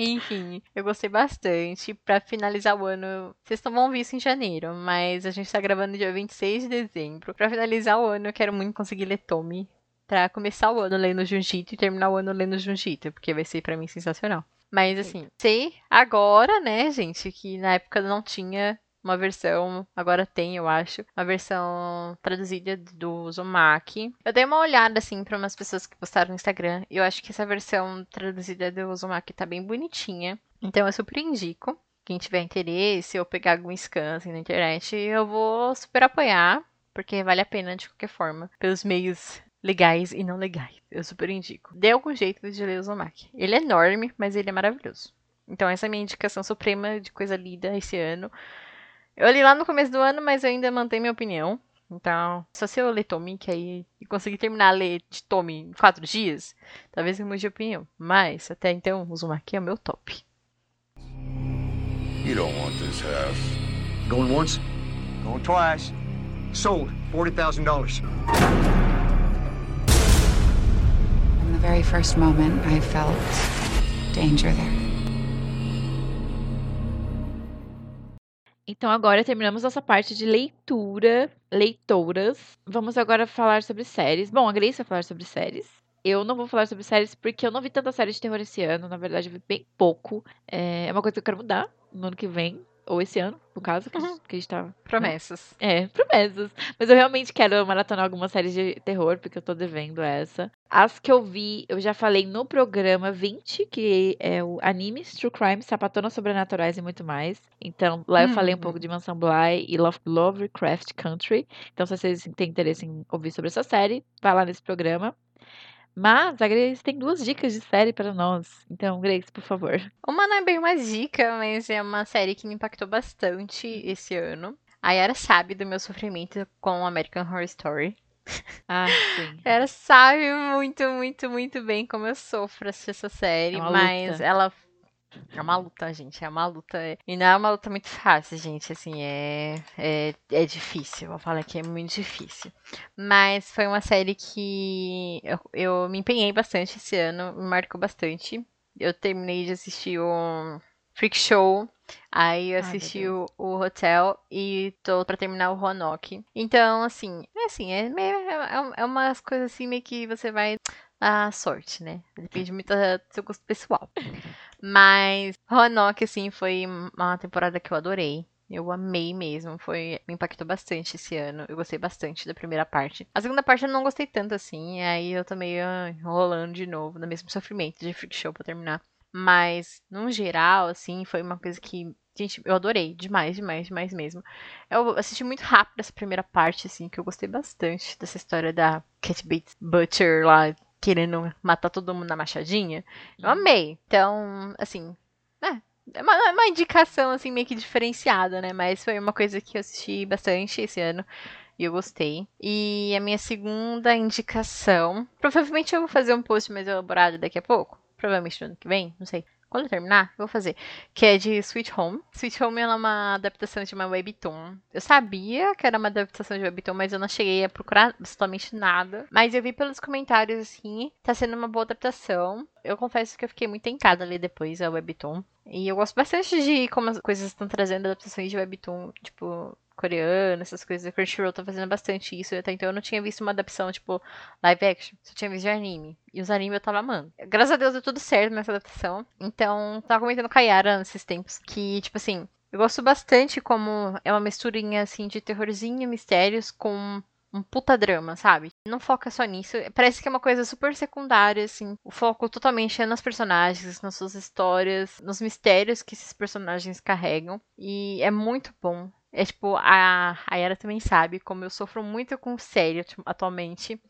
Enfim, eu gostei bastante. Para finalizar o ano, vocês não vão ouvir isso em janeiro, mas a gente tá gravando dia 26 de dezembro. Para finalizar o ano, eu quero muito conseguir ler Tommy. Pra começar o ano lendo Jiu-Jitsu e terminar o ano lendo Jiu-Jitsu, porque vai ser para mim sensacional. Mas assim, sei agora, né, gente, que na época não tinha uma versão, agora tem, eu acho, uma versão traduzida do Uzumaki. Eu dei uma olhada, assim, para umas pessoas que postaram no Instagram, e eu acho que essa versão traduzida do Uzumaki tá bem bonitinha. Então eu super indico. Quem tiver interesse ou pegar algum scan assim, na internet, eu vou super apoiar, porque vale a pena de qualquer forma, pelos meios legais e não legais. Eu super indico. Dê algum jeito de ler o Uzumaki. Ele é enorme, mas ele é maravilhoso. Então essa é a minha indicação suprema de coisa lida esse ano. Eu li lá no começo do ano, mas eu ainda mantenho minha opinião. Então, só se eu ler Tommy, que aí e conseguir terminar a ler de Tommy em quatro dias, talvez eu mude de opinião. Mas, até então, o Uzumaki é o meu top. You don't want this house. Going once, going twice. Sold. $40,000. From the very first moment, I felt danger there. Então agora terminamos nossa parte de leitura, leitoras. Vamos agora falar sobre séries. Bom, a Grace vai falar sobre séries. Eu não vou falar sobre séries porque eu não vi tanta série de terror esse ano. Na verdade, eu vi bem pouco. É uma coisa que eu quero mudar no ano que vem. Ou esse ano, no caso, que, a, gente, que a gente tá. Promessas. Né? É, promessas. Mas eu realmente quero maratonar algumas séries de terror, porque eu tô devendo essa. As que eu vi, eu já falei no programa 20, que é o Anime, True Crime, Sapatona Sobrenaturais e muito mais. Então, lá eu falei um pouco de Mansão Bly e Love, Lovecraft Country. Então, se vocês têm interesse em ouvir sobre essa série, vá lá nesse programa. Mas a Grace tem duas dicas de série para nós. Então, Grace, por favor. Uma não é bem uma dica, mas é uma série que me impactou bastante esse ano. A Yara sabe do meu sofrimento com American Horror Story. Ah, sim. Ela sabe muito, muito, muito bem como eu sofro assistir essa série, É mas luta. ela é uma luta, gente, é uma luta. E não é uma luta muito fácil, gente, assim, é é, é difícil, vou falar que é muito difícil. Mas foi uma série que eu, eu me empenhei bastante esse ano, me marcou bastante. Eu terminei de assistir o Freak Show, aí eu Ai, assisti Deus. o, o Hotel e tô pra terminar o Roanoke. Então, assim, é assim, é, meio, é, é umas coisas assim meio que você vai à sorte, né? Depende muito do seu gosto pessoal. Mas Roanoke, assim, foi uma temporada que eu adorei. Eu amei mesmo, foi me impactou bastante esse ano. Eu gostei bastante da primeira parte. A segunda parte eu não gostei tanto assim, aí eu tô meio enrolando de novo, no mesmo sofrimento de Freak Show pra terminar. Mas, no geral, assim, foi uma coisa que, gente, eu adorei demais, demais, demais mesmo. Eu assisti muito rápido essa primeira parte, assim, que eu gostei bastante dessa história da Cat Bates Butcher lá querendo matar todo mundo na machadinha. Eu amei. Então, assim, é, é uma, é uma indicação, assim, meio que diferenciada, né? Mas foi uma coisa que eu assisti bastante esse ano. E eu gostei. E a minha segunda indicação. Provavelmente eu vou fazer um post mais elaborado daqui a pouco. Provavelmente no ano que vem, não sei. Quando eu terminar, eu vou fazer. Que é de Sweet Home. Sweet Home é uma adaptação de uma webtoon. Eu sabia que era uma adaptação de webtoon, mas eu não cheguei a procurar absolutamente nada. Mas eu vi pelos comentários, assim, tá sendo uma boa adaptação. Eu confesso que eu fiquei muito tentada ali depois, a webtoon. E eu gosto bastante de como as coisas estão trazendo adaptações de webtoon, tipo, coreano, essas coisas. A Crunchyroll tá fazendo bastante isso. Até então eu não tinha visto uma adaptação, tipo, live action. Só tinha visto de anime. E os animes eu tava amando. Graças a Deus deu tudo certo nessa adaptação. Então, tava comentando com a Yara nesses tempos que, tipo assim, eu gosto bastante como é uma misturinha, assim, de terrorzinho, mistérios com um puta drama, sabe? Não foca só nisso. Parece que é uma coisa super secundária, assim. O foco totalmente é nas personagens, nas suas histórias, nos mistérios que esses personagens carregam. E é muito bom. É tipo, a, a Yara também sabe como eu sofro muito com série atu- atualmente.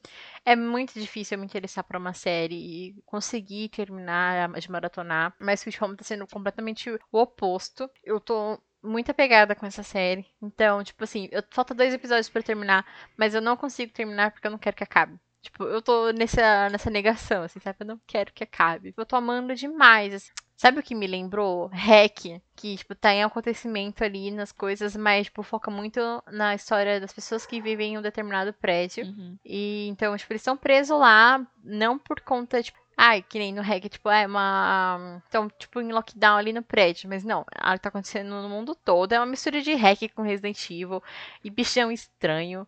É muito difícil eu me interessar por uma série e conseguir terminar de maratonar. Mas Sweet Home tá sendo completamente o oposto. Eu tô muito apegada com essa série. Então, tipo assim, eu, falta dois episódios pra terminar, mas eu não consigo terminar porque eu não quero que acabe. Tipo, eu tô nessa, nessa negação, assim, sabe? Eu não quero que acabe. Eu tô amando demais, assim. Sabe o que me lembrou? Hack, que, tipo, tá em acontecimento ali nas coisas, mas, tipo, foca muito na história das pessoas que vivem em um determinado prédio. Uhum. E então, tipo, eles estão presos lá, não por conta, tipo, ai, que nem no hack, tipo, é uma. Estão, tipo, em lockdown ali no prédio. Mas não, ela tá acontecendo no mundo todo. É uma mistura de hack com Resident Evil e bichão estranho.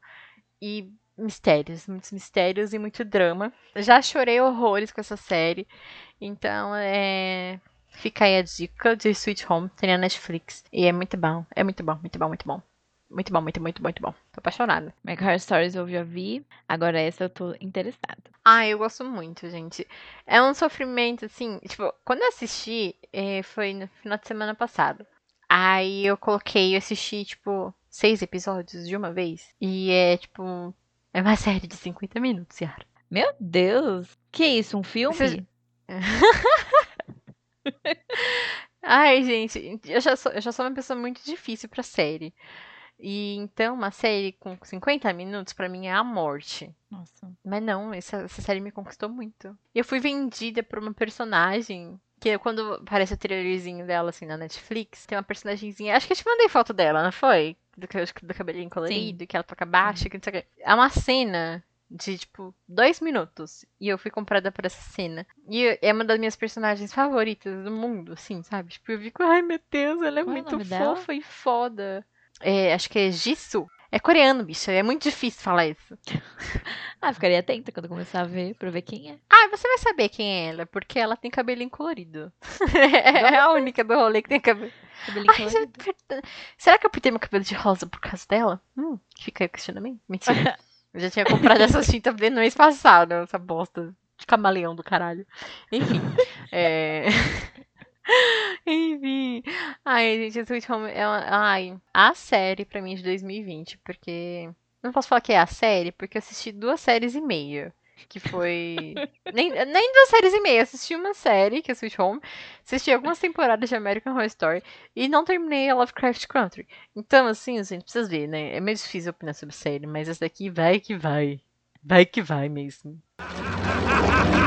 E mistérios, muitos mistérios e muito drama. Já chorei horrores com essa série. Então, é. Fica aí a dica de Sweet Home, tem na Netflix. E é muito bom, é muito bom, muito bom, muito bom. Muito bom, muito, muito, muito bom. Tô apaixonada. Horror Stories eu já vi. Agora essa eu tô interessada. Ah, eu gosto muito, gente. É um sofrimento, assim. Tipo, quando eu assisti, eh, foi no final de semana passado. Aí eu coloquei, eu assisti, tipo, seis episódios de uma vez. E é, tipo. É uma série de 50 minutos, Yara. Meu Deus! Que isso, um filme? Você- Ai, gente, eu já sou, eu já sou uma pessoa muito difícil pra série. E então, uma série com 50 minutos, pra mim, é a morte. Nossa. Mas não, essa, essa série me conquistou muito. Eu fui vendida por uma personagem. Que quando aparece o trailerzinho dela, assim, na Netflix, tem uma personagemzinha. Acho que eu te mandei foto dela, não foi? Do, do cabelinho colorido, que ela toca baixo, que não sei o quê. É uma cena de, tipo, dois minutos. E eu fui comprada por essa cena. E é uma das minhas personagens favoritas do mundo, assim, sabe? Tipo, eu fico, ai meu Deus, ela é Qual é muito nome dela? fofa e foda. É, acho que é Jisoo. É coreano, bicha. É muito difícil falar isso. Ah, ficaria atenta quando começar a ver, pra ver quem é. Ah, você vai saber quem é ela, porque ela tem cabelinho colorido. é a única do rolê que tem cabelo. Cabelinho Ai, colorido. você- Será que eu pintei meu cabelo de rosa por causa dela? Hum, fica aí o questionamento. Mentira. Eu já tinha comprado essa tinta no mês passado, essa bosta de camaleão do caralho. Enfim. é... Enfim. Ai, gente, Sweet Home é uma... Ai, a série pra mim de 2020, porque... Não posso falar que é a série, porque eu assisti duas séries e meia. Que foi. nem, nem duas séries e meia. Assisti uma série, que é Sweet Home. Assisti algumas temporadas de American Horror Story. E não terminei a Lovecraft Country. Então, assim, gente, precisa ver, né? É meio difícil opinar sobre série, mas essa daqui vai que vai. Vai que vai mesmo.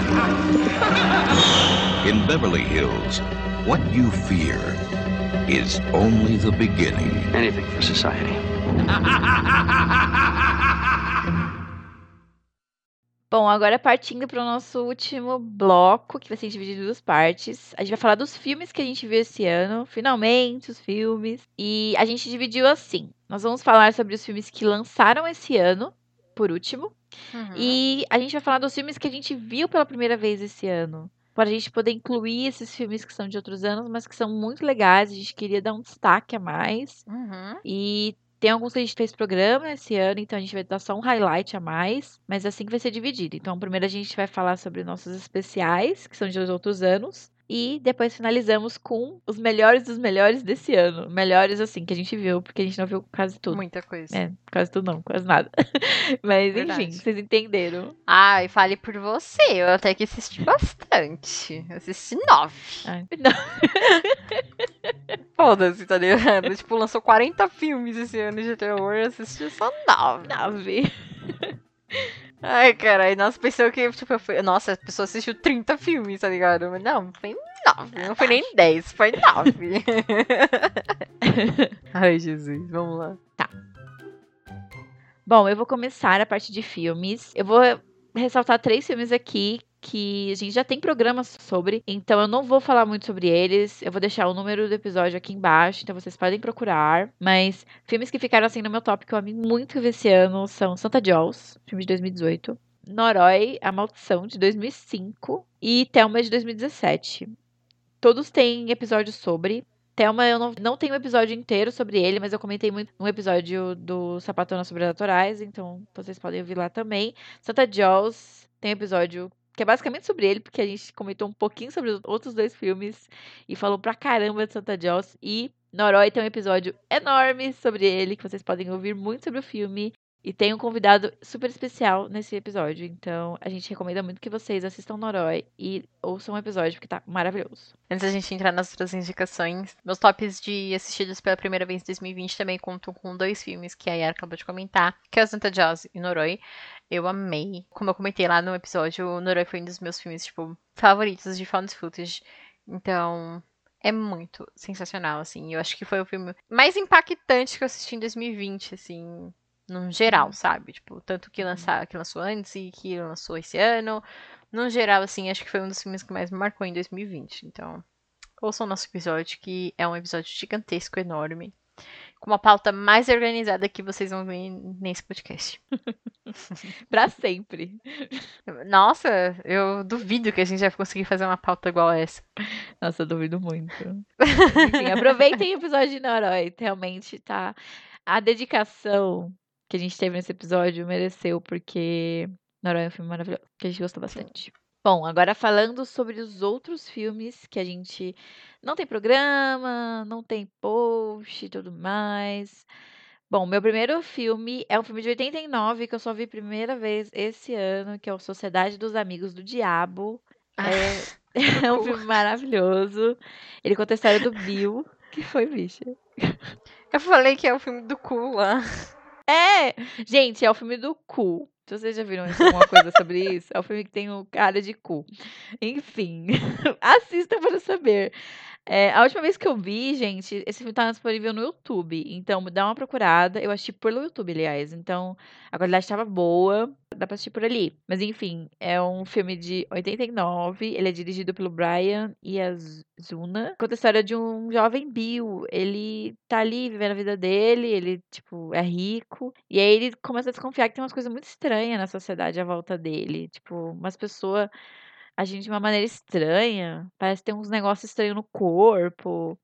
In Beverly Hills, what you fear is only the beginning. Anything for society. Bom, agora partindo para o nosso último bloco, que vai ser dividido em duas partes. A gente vai falar dos filmes que a gente viu esse ano, finalmente os filmes. E a gente dividiu assim: nós vamos falar sobre os filmes que lançaram esse ano, por último. Uhum. E a gente vai falar dos filmes que a gente viu pela primeira vez esse ano. Para a gente poder incluir esses filmes que são de outros anos, mas que são muito legais. A gente queria dar um destaque a mais. Uhum. E tem alguns que a gente fez programa esse ano, então a gente vai dar só um highlight a mais, mas é assim que vai ser dividido. Então, primeiro a gente vai falar sobre nossos especiais, que são de outros anos, e depois finalizamos com os melhores dos melhores desse ano. Melhores, assim, que a gente viu, porque a gente não viu quase tudo. Muita coisa. É, quase tudo não, quase nada. Mas, Verdade. enfim, vocês entenderam. Ai, fale por você. Eu até que assisti bastante. Eu assisti nove. Ai. Foda-se, tá ligado? tipo, lançou 40 filmes esse ano de terror. Eu assisti só nove. Nove. Ai, caralho, nossa, pensou que, tipo, fui... Nossa, a pessoa assistiu 30 filmes, tá ligado? Mas não, foi 9, não foi nem 10, foi 9. Ai, Jesus, vamos lá. Bom, eu vou começar a parte de filmes. Eu vou ressaltar três filmes aqui que a gente já tem programas sobre, então eu não vou falar muito sobre eles. Eu vou deixar o número do episódio aqui embaixo, então vocês podem procurar. Mas filmes que ficaram assim no meu top que eu amei muito ver esse ano são Santa Jaws, filme de 2018, Noroi, A Maldição de 2005 e Thelma de 2017. Todos têm episódios sobre. Thelma, eu não, não tenho um episódio inteiro sobre ele, mas eu comentei muito num episódio do Sapatonas Sobrenaturais, então vocês podem ouvir lá também. Santa Jaws tem um episódio que é basicamente sobre ele, porque a gente comentou um pouquinho sobre os outros dois filmes e falou pra caramba de Santa Jaws. E Noroi tem um episódio enorme sobre ele, que vocês podem ouvir muito sobre o filme. E tem um convidado super especial nesse episódio. Então, a gente recomenda muito que vocês assistam Noroi e ouçam o episódio, porque tá maravilhoso. Antes da gente entrar nas outras indicações, meus tops de assistidos pela primeira vez em 2020 também contam com dois filmes que a Yara acabou de comentar, que é o Santa Jaws e Noroi. Eu amei. Como eu comentei lá no episódio, o Noroi foi um dos meus filmes, tipo, favoritos de found footage. Então, é muito sensacional, assim. Eu acho que foi o filme mais impactante que eu assisti em 2020, assim, num geral, sabe? Tipo, tanto que, lançar, que lançou antes e que lançou esse ano. No geral, assim, acho que foi um dos filmes que mais me marcou em 2020. Então, ouçam o nosso episódio, que é um episódio gigantesco, enorme. Com uma pauta mais organizada que vocês vão ver nesse podcast. Pra sempre. Nossa, eu duvido que a gente vai conseguir fazer uma pauta igual a essa. Nossa, eu duvido muito. Enfim, aproveitem o episódio de Noroi. Realmente, tá? A dedicação que a gente teve nesse episódio mereceu, porque Noroi é um filme maravilhoso, que a gente gostou bastante. Bom, agora falando sobre os outros filmes que a gente não tem programa, não tem post e tudo mais. Bom, meu primeiro filme é um filme de 89 que eu só vi primeira vez esse ano, que é o Sociedade dos Amigos do Diabo. É, é um filme maravilhoso. Ele conta a história do Bill, que foi bicha. Eu falei que é o filme do cu lá. É! Gente, é o filme do cu. Vocês já viram alguma coisa sobre isso, é o filme que tem o cara de cu. Enfim, assistam para saber. É, a última vez que eu vi, gente, esse filme tá disponível no YouTube. Então, dá uma procurada. Eu assisti pelo YouTube, aliás. Então, a qualidade estava boa. Dá pra assistir por ali. Mas, enfim, é um filme de 89. Ele é dirigido pelo Brian Iazuna. Conta a história de um jovem Bill. Ele tá ali vivendo a vida dele. Ele, tipo, é rico. E aí ele começa a desconfiar que tem umas coisas muito estranhas na sociedade à volta dele. Tipo, umas pessoas agindo de uma maneira estranha. Parece ter uns negócios estranhos no corpo.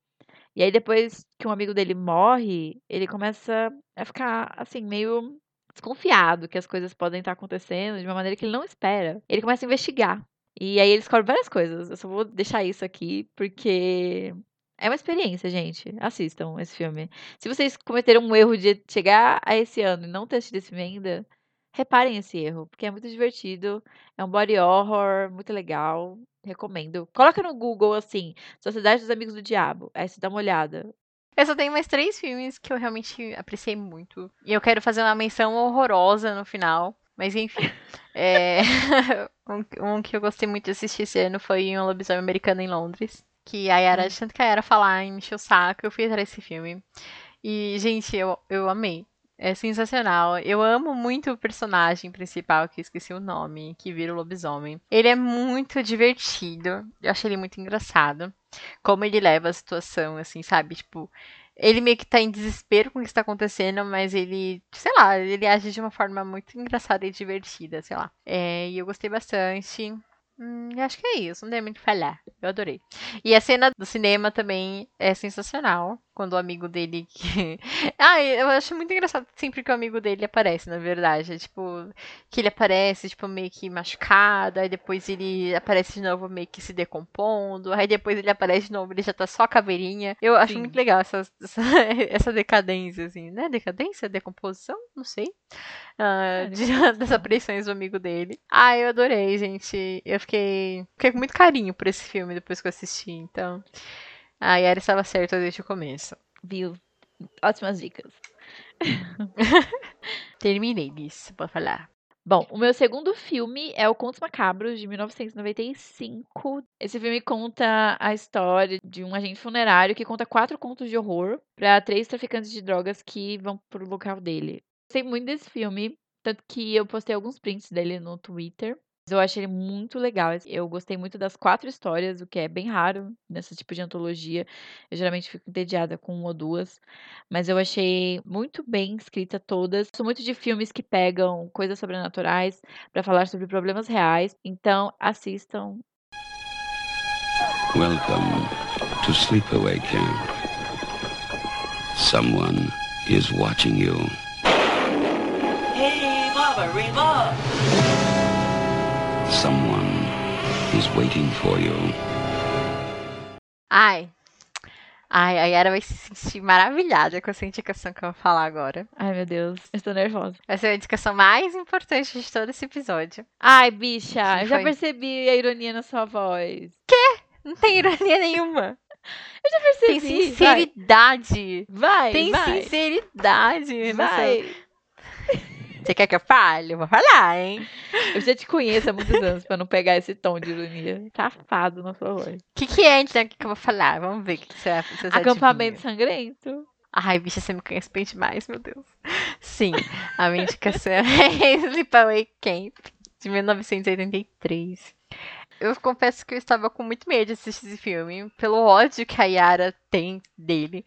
E aí, depois que um amigo dele morre, ele começa a ficar, assim, meio desconfiado que as coisas podem estar acontecendo de uma maneira que ele não espera. Ele começa a investigar. E aí ele descobre várias coisas. Eu só vou deixar isso aqui porque é uma experiência, gente. Assistam esse filme. Se vocês cometeram um erro de chegar a esse ano e não ter assistido esse filme ainda, reparem esse erro, porque é muito divertido. É um body horror muito legal. Recomendo. Coloca no Google assim, Sociedade dos Amigos do Diabo. Aí você dá uma olhada. Eu só tenho mais três filmes que eu realmente apreciei muito. E eu quero fazer uma menção horrorosa no final. Mas enfim. é... um, um, que eu gostei muito de assistir esse ano foi Um Lobisomem Americano em Londres. Que a Yara, de tanto que a Yara falar e me encheu o saco, eu fui atrás desse filme. E, gente, eu, eu amei. É sensacional. Eu amo muito o personagem principal, que esqueci o nome, que vira o lobisomem. Ele é muito divertido. Eu achei ele muito engraçado. Como ele leva a situação, assim, sabe? Tipo, ele meio que tá em desespero com o que está acontecendo, mas ele, sei lá, ele age de uma forma muito engraçada e divertida, sei lá. É, e eu gostei bastante. Hum, acho que é isso, não tem muito que falhar. Eu adorei. E a cena do cinema também é sensacional. Quando o amigo dele. Que... ah, eu acho muito engraçado sempre que o amigo dele aparece, na verdade. Tipo, que ele aparece, tipo, meio que machucado. Aí depois ele aparece de novo, meio que se decompondo. Aí depois ele aparece de novo, ele já tá só caveirinha. Eu acho Sim. muito legal essa, essa, essa, decadência, assim, né? Decadência? Decomposição? Não sei. Uh, de, das aparições do amigo dele. Ah, eu adorei, gente. Eu fiquei, fiquei com muito carinho por esse filme depois que eu assisti. Então. A Yara estava certa desde o começo. Viu? Ótimas dicas. Terminei isso, pode falar. Bom, o meu segundo filme é o Contos Macabros, de 1995. Esse filme conta a história de um agente funerário que conta quatro contos de horror para três traficantes de drogas que vão pro local dele. Gostei muito desse filme, tanto que eu postei alguns prints dele no Twitter. Eu achei ele muito legal. Eu gostei muito das quatro histórias, o que é bem raro nesse tipo de antologia. Eu geralmente fico entediada com uma ou duas. Mas eu achei muito bem escrita todas. Sou muito de filmes que pegam coisas sobrenaturais para falar sobre problemas reais. Então, assistam. Welcome to Sleepaway Camp. Someone is watching you. Hey, Mama, Reba! Someone is waiting for you. Ai. Ai, a Yara vai se sentir maravilhada com essa indicação que eu vou falar agora. Ai, meu Deus, eu estou nervosa. Vai ser a indicação mais importante de todo esse episódio. Ai, bicha, eu já percebi a ironia na sua voz. Quê? Não tem ironia nenhuma. Eu já percebi. Tem sinceridade. Vai, Tem vai. sinceridade. Vai. Você quer que eu fale? Eu vou falar, hein? Eu já te conheço há muitos anos pra não pegar esse tom de ironia. Safado na sua voz. O que, que é então que eu vou falar? Vamos ver o que você, você Acampamento adivinha. sangrento. Ai, bicha, você me conhece bem demais, meu Deus. Sim, a minha indicação é Sleepaway Camp, de 1983. Eu confesso que eu estava com muito medo de assistir esse filme, pelo ódio que a Yara tem dele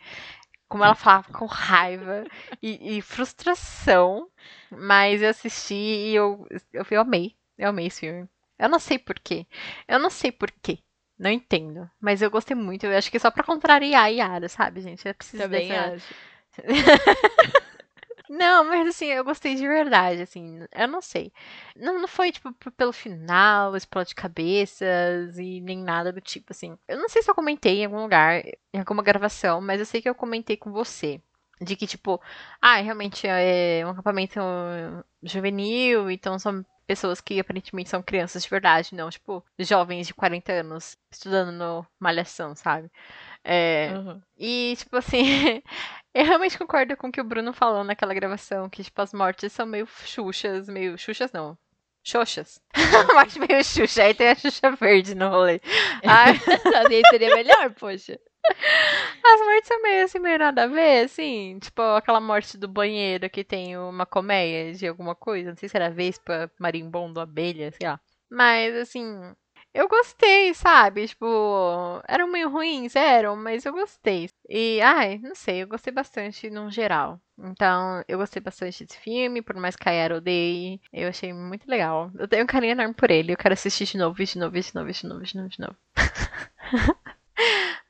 como ela falava com raiva e, e, frustração. Mas eu assisti e eu, eu, eu amei. Eu amei esse filme. Eu não sei porquê. Eu não sei porquê. Não entendo. Mas eu gostei muito. Eu acho que é só pra contrariar a Yara, sabe, gente? É preciso Também dessa... acho. Não, mas assim, eu gostei de verdade, assim, eu não sei. Não, não foi, tipo, pelo final, explode cabeças e nem nada do tipo, assim. Eu não sei se eu comentei em algum lugar, em alguma gravação, mas eu sei que eu comentei com você. De que, tipo, ah, realmente é um acampamento juvenil, então são pessoas que aparentemente são crianças de verdade, não, tipo, jovens de 40 anos estudando no Malhação, sabe? É, uhum. E, tipo assim, eu realmente concordo com o que o Bruno falou naquela gravação, que, tipo, as mortes são meio xuxas, meio xuxas não. Xoxas. a morte meio Xuxa. Aí tem a Xuxa verde no rolê. Ai, Aí seria melhor, poxa. as mortes são meio assim, meio nada a ver, assim. Tipo, aquela morte do banheiro que tem uma colmeia de alguma coisa. Não sei se era vespa, marimbondo, abelha, sei lá. Mas, assim, eu gostei, sabe? Tipo, eram meio ruins, eram, mas eu gostei. E, ai, não sei, eu gostei bastante no geral. Então, eu gostei bastante desse filme, por mais que a Yara odeie. Eu achei muito legal. Eu tenho um carinho enorme por ele. Eu quero assistir de novo, de novo, de novo, de novo, de novo, de novo.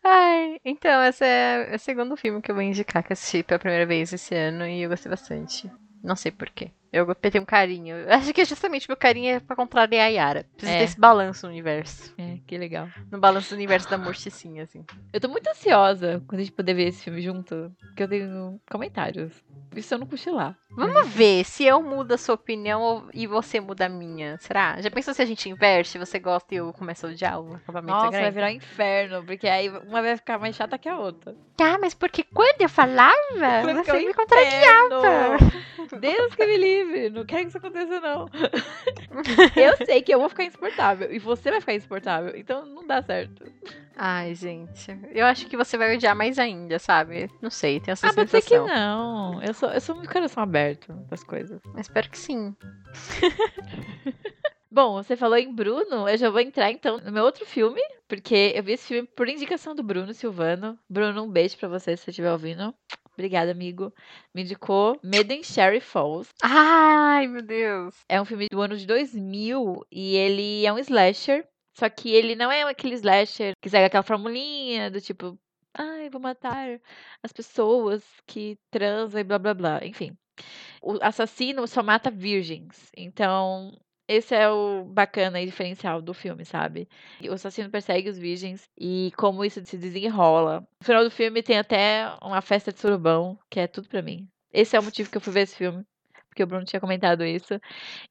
Ai, então, esse é o segundo filme que eu vou indicar que eu assisti pela primeira vez esse ano e eu gostei bastante. Não sei porquê. Eu tenho um carinho. Eu acho que é justamente meu carinho é pra contrariar a Yara. Precisa É. ter esse balanço no universo. É, que legal. No balanço do universo da morticinha, assim. Eu tô muito ansiosa quando a gente poder ver esse filme junto, porque eu tenho comentários. Isso eu não cochilar. Vamos ver se eu mudo a sua opinião e você muda a minha. Será? Já pensou se a gente inverte? Você gosta e eu começo a odiar o acampamento Nossa, vai virar um inferno, porque aí uma vai ficar mais chata que a outra. Tá, mas porque quando eu falava, ficar você um me contrariava. Deus que me livre, não quero que isso aconteça, não. Eu sei que eu vou ficar insuportável e você vai ficar insuportável, então não dá certo. Ai, gente. Eu acho que você vai odiar mais ainda, sabe? Não sei, tenho essa Ah, pode ser que sensação. não. Eu sou, eu sou muito coração aberto das coisas. Mas espero que sim. Bom, você falou em Bruno, eu já vou entrar então no meu outro filme, porque eu vi esse filme por indicação do Bruno Silvano. Bruno, um beijo pra você se você estiver ouvindo. Obrigada, amigo. Me indicou Medo em Sherry Falls. Ai, meu Deus. É um filme do ano de 2000 e ele é um slasher. Só que ele não é aquele slasher que segue aquela formulinha do tipo, ai, vou matar as pessoas que transam e blá blá blá. Enfim, o assassino só mata virgens. Então, esse é o bacana e diferencial do filme, sabe? O assassino persegue os virgens e como isso se desenrola. No final do filme tem até uma festa de surubão, que é tudo pra mim. Esse é o motivo que eu fui ver esse filme. Porque o Bruno tinha comentado isso.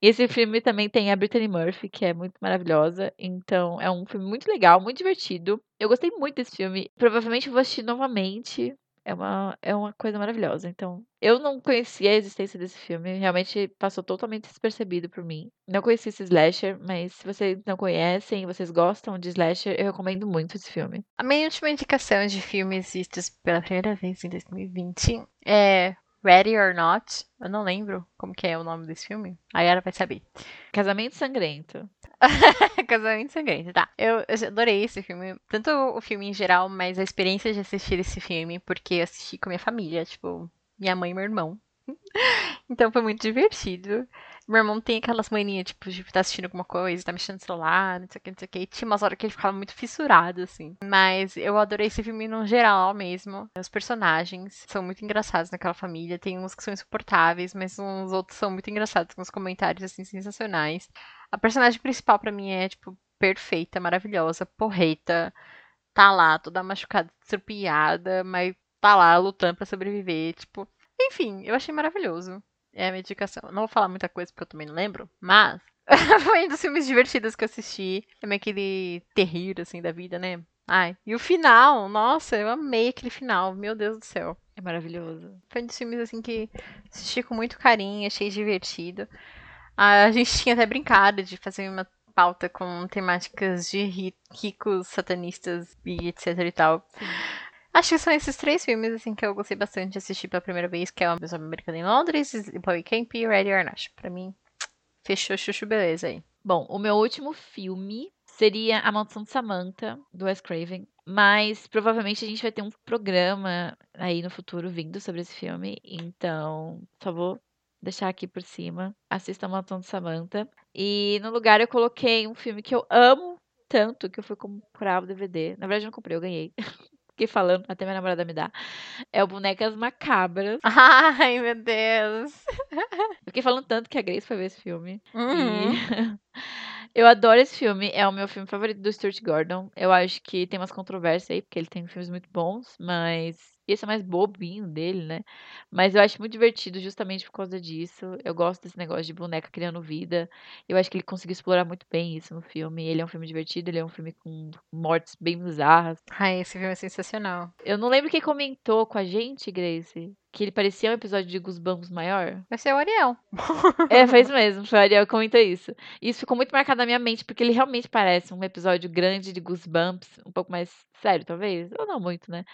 E esse filme também tem a Brittany Murphy, que é muito maravilhosa. Então, é um filme muito legal, muito divertido. Eu gostei muito desse filme. Provavelmente vou assistir novamente. É uma, é uma coisa maravilhosa. Então, eu não conhecia a existência desse filme. Realmente passou totalmente despercebido por mim. Não conhecia esse slasher, mas se vocês não conhecem, vocês gostam de slasher, eu recomendo muito esse filme. A minha última indicação de filmes vistos pela primeira vez em 2020 é Ready or Not. Eu não lembro como que é o nome desse filme. A Yara vai saber. Casamento Sangrento. Casamento Sangrento, tá. Eu, eu adorei esse filme. Tanto o filme em geral, mas a experiência de assistir esse filme, porque eu assisti com minha família, tipo, minha mãe e meu irmão. Então foi muito divertido. Meu irmão tem aquelas manias, tipo, de estar assistindo alguma coisa, tá mexendo no celular, não sei o que, não sei o que. E tinha umas horas que ele ficava muito fissurado, assim. Mas eu adorei esse filme no geral mesmo. Os personagens são muito engraçados naquela família. Tem uns que são insuportáveis, mas uns outros são muito engraçados, com uns comentários, assim, sensacionais. A personagem principal pra mim é, tipo, perfeita, maravilhosa, porreta. Tá lá, toda machucada, estrupiada, mas tá lá lutando pra sobreviver, tipo. Enfim, eu achei maravilhoso. É a minha indicação. Não vou falar muita coisa porque eu também não lembro, mas foi um dos filmes divertidos que eu assisti. É meio aquele terrível, assim, da vida, né? Ai, e o final, nossa, eu amei aquele final, meu Deus do céu. É maravilhoso. Foi um dos filmes, assim, que assisti com muito carinho, achei divertido. A gente tinha até brincado de fazer uma pauta com temáticas de ri- ricos, satanistas e etc e tal. Acho que são esses três filmes, assim, que eu gostei bastante de assistir pela primeira vez, que é Uma Pessoa Americana em Londres, Boy Camp e Ready or Not. Pra mim, fechou chuchu beleza aí. Bom, o meu último filme seria A Maldição de Samantha, do Wes Craven. Mas provavelmente a gente vai ter um programa aí no futuro vindo sobre esse filme. Então, só vou deixar aqui por cima. Assista A Maldição de Samantha. E no lugar eu coloquei um filme que eu amo tanto que eu fui comprar o DVD. Na verdade, eu não comprei, eu ganhei. Fiquei falando, até minha namorada me dá. É o Bonecas Macabras. Ai, meu Deus. Eu fiquei falando tanto que a Grace foi ver esse filme. Uhum. E eu adoro esse filme, é o meu filme favorito do Stuart Gordon. Eu acho que tem umas controvérsias aí, porque ele tem filmes muito bons, mas esse é mais bobinho dele, né? Mas eu acho muito divertido justamente por causa disso. Eu gosto desse negócio de boneca criando vida. Eu acho que ele conseguiu explorar muito bem isso no filme. Ele é um filme divertido, ele é um filme com mortes bem bizarras. Ai, esse filme é sensacional. Eu não lembro quem comentou com a gente, Grace. que ele parecia um episódio de Goosebumps maior? Vai ser o Ariel. É, foi isso mesmo. Foi o Ariel que comentou isso. Isso ficou muito marcado na minha mente, porque ele realmente parece um episódio grande de Goosebumps, um pouco mais sério, talvez. Ou não muito, né?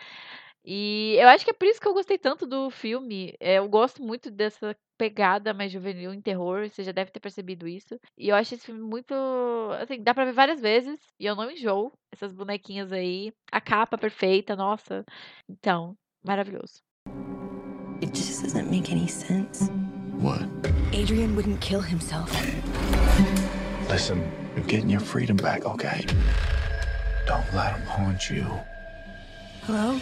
E eu acho que é por isso que eu gostei tanto do filme. É, eu gosto muito dessa pegada mais juvenil em terror, você já deve ter percebido isso. E eu acho esse filme muito. Assim, dá pra ver várias vezes e eu não enjoo. Essas bonequinhas aí. A capa perfeita, nossa. Então, maravilhoso. It just doesn't make any sense. What? Adrian wouldn't kill himself. Listen, you're getting your freedom back, okay? Don't let him haunt you. Hello?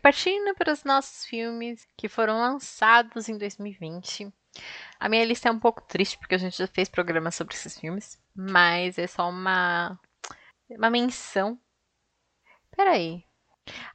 Partindo para os nossos filmes que foram lançados em 2020. A minha lista é um pouco triste, porque a gente já fez programa sobre esses filmes. Mas é só uma. Uma menção. Peraí.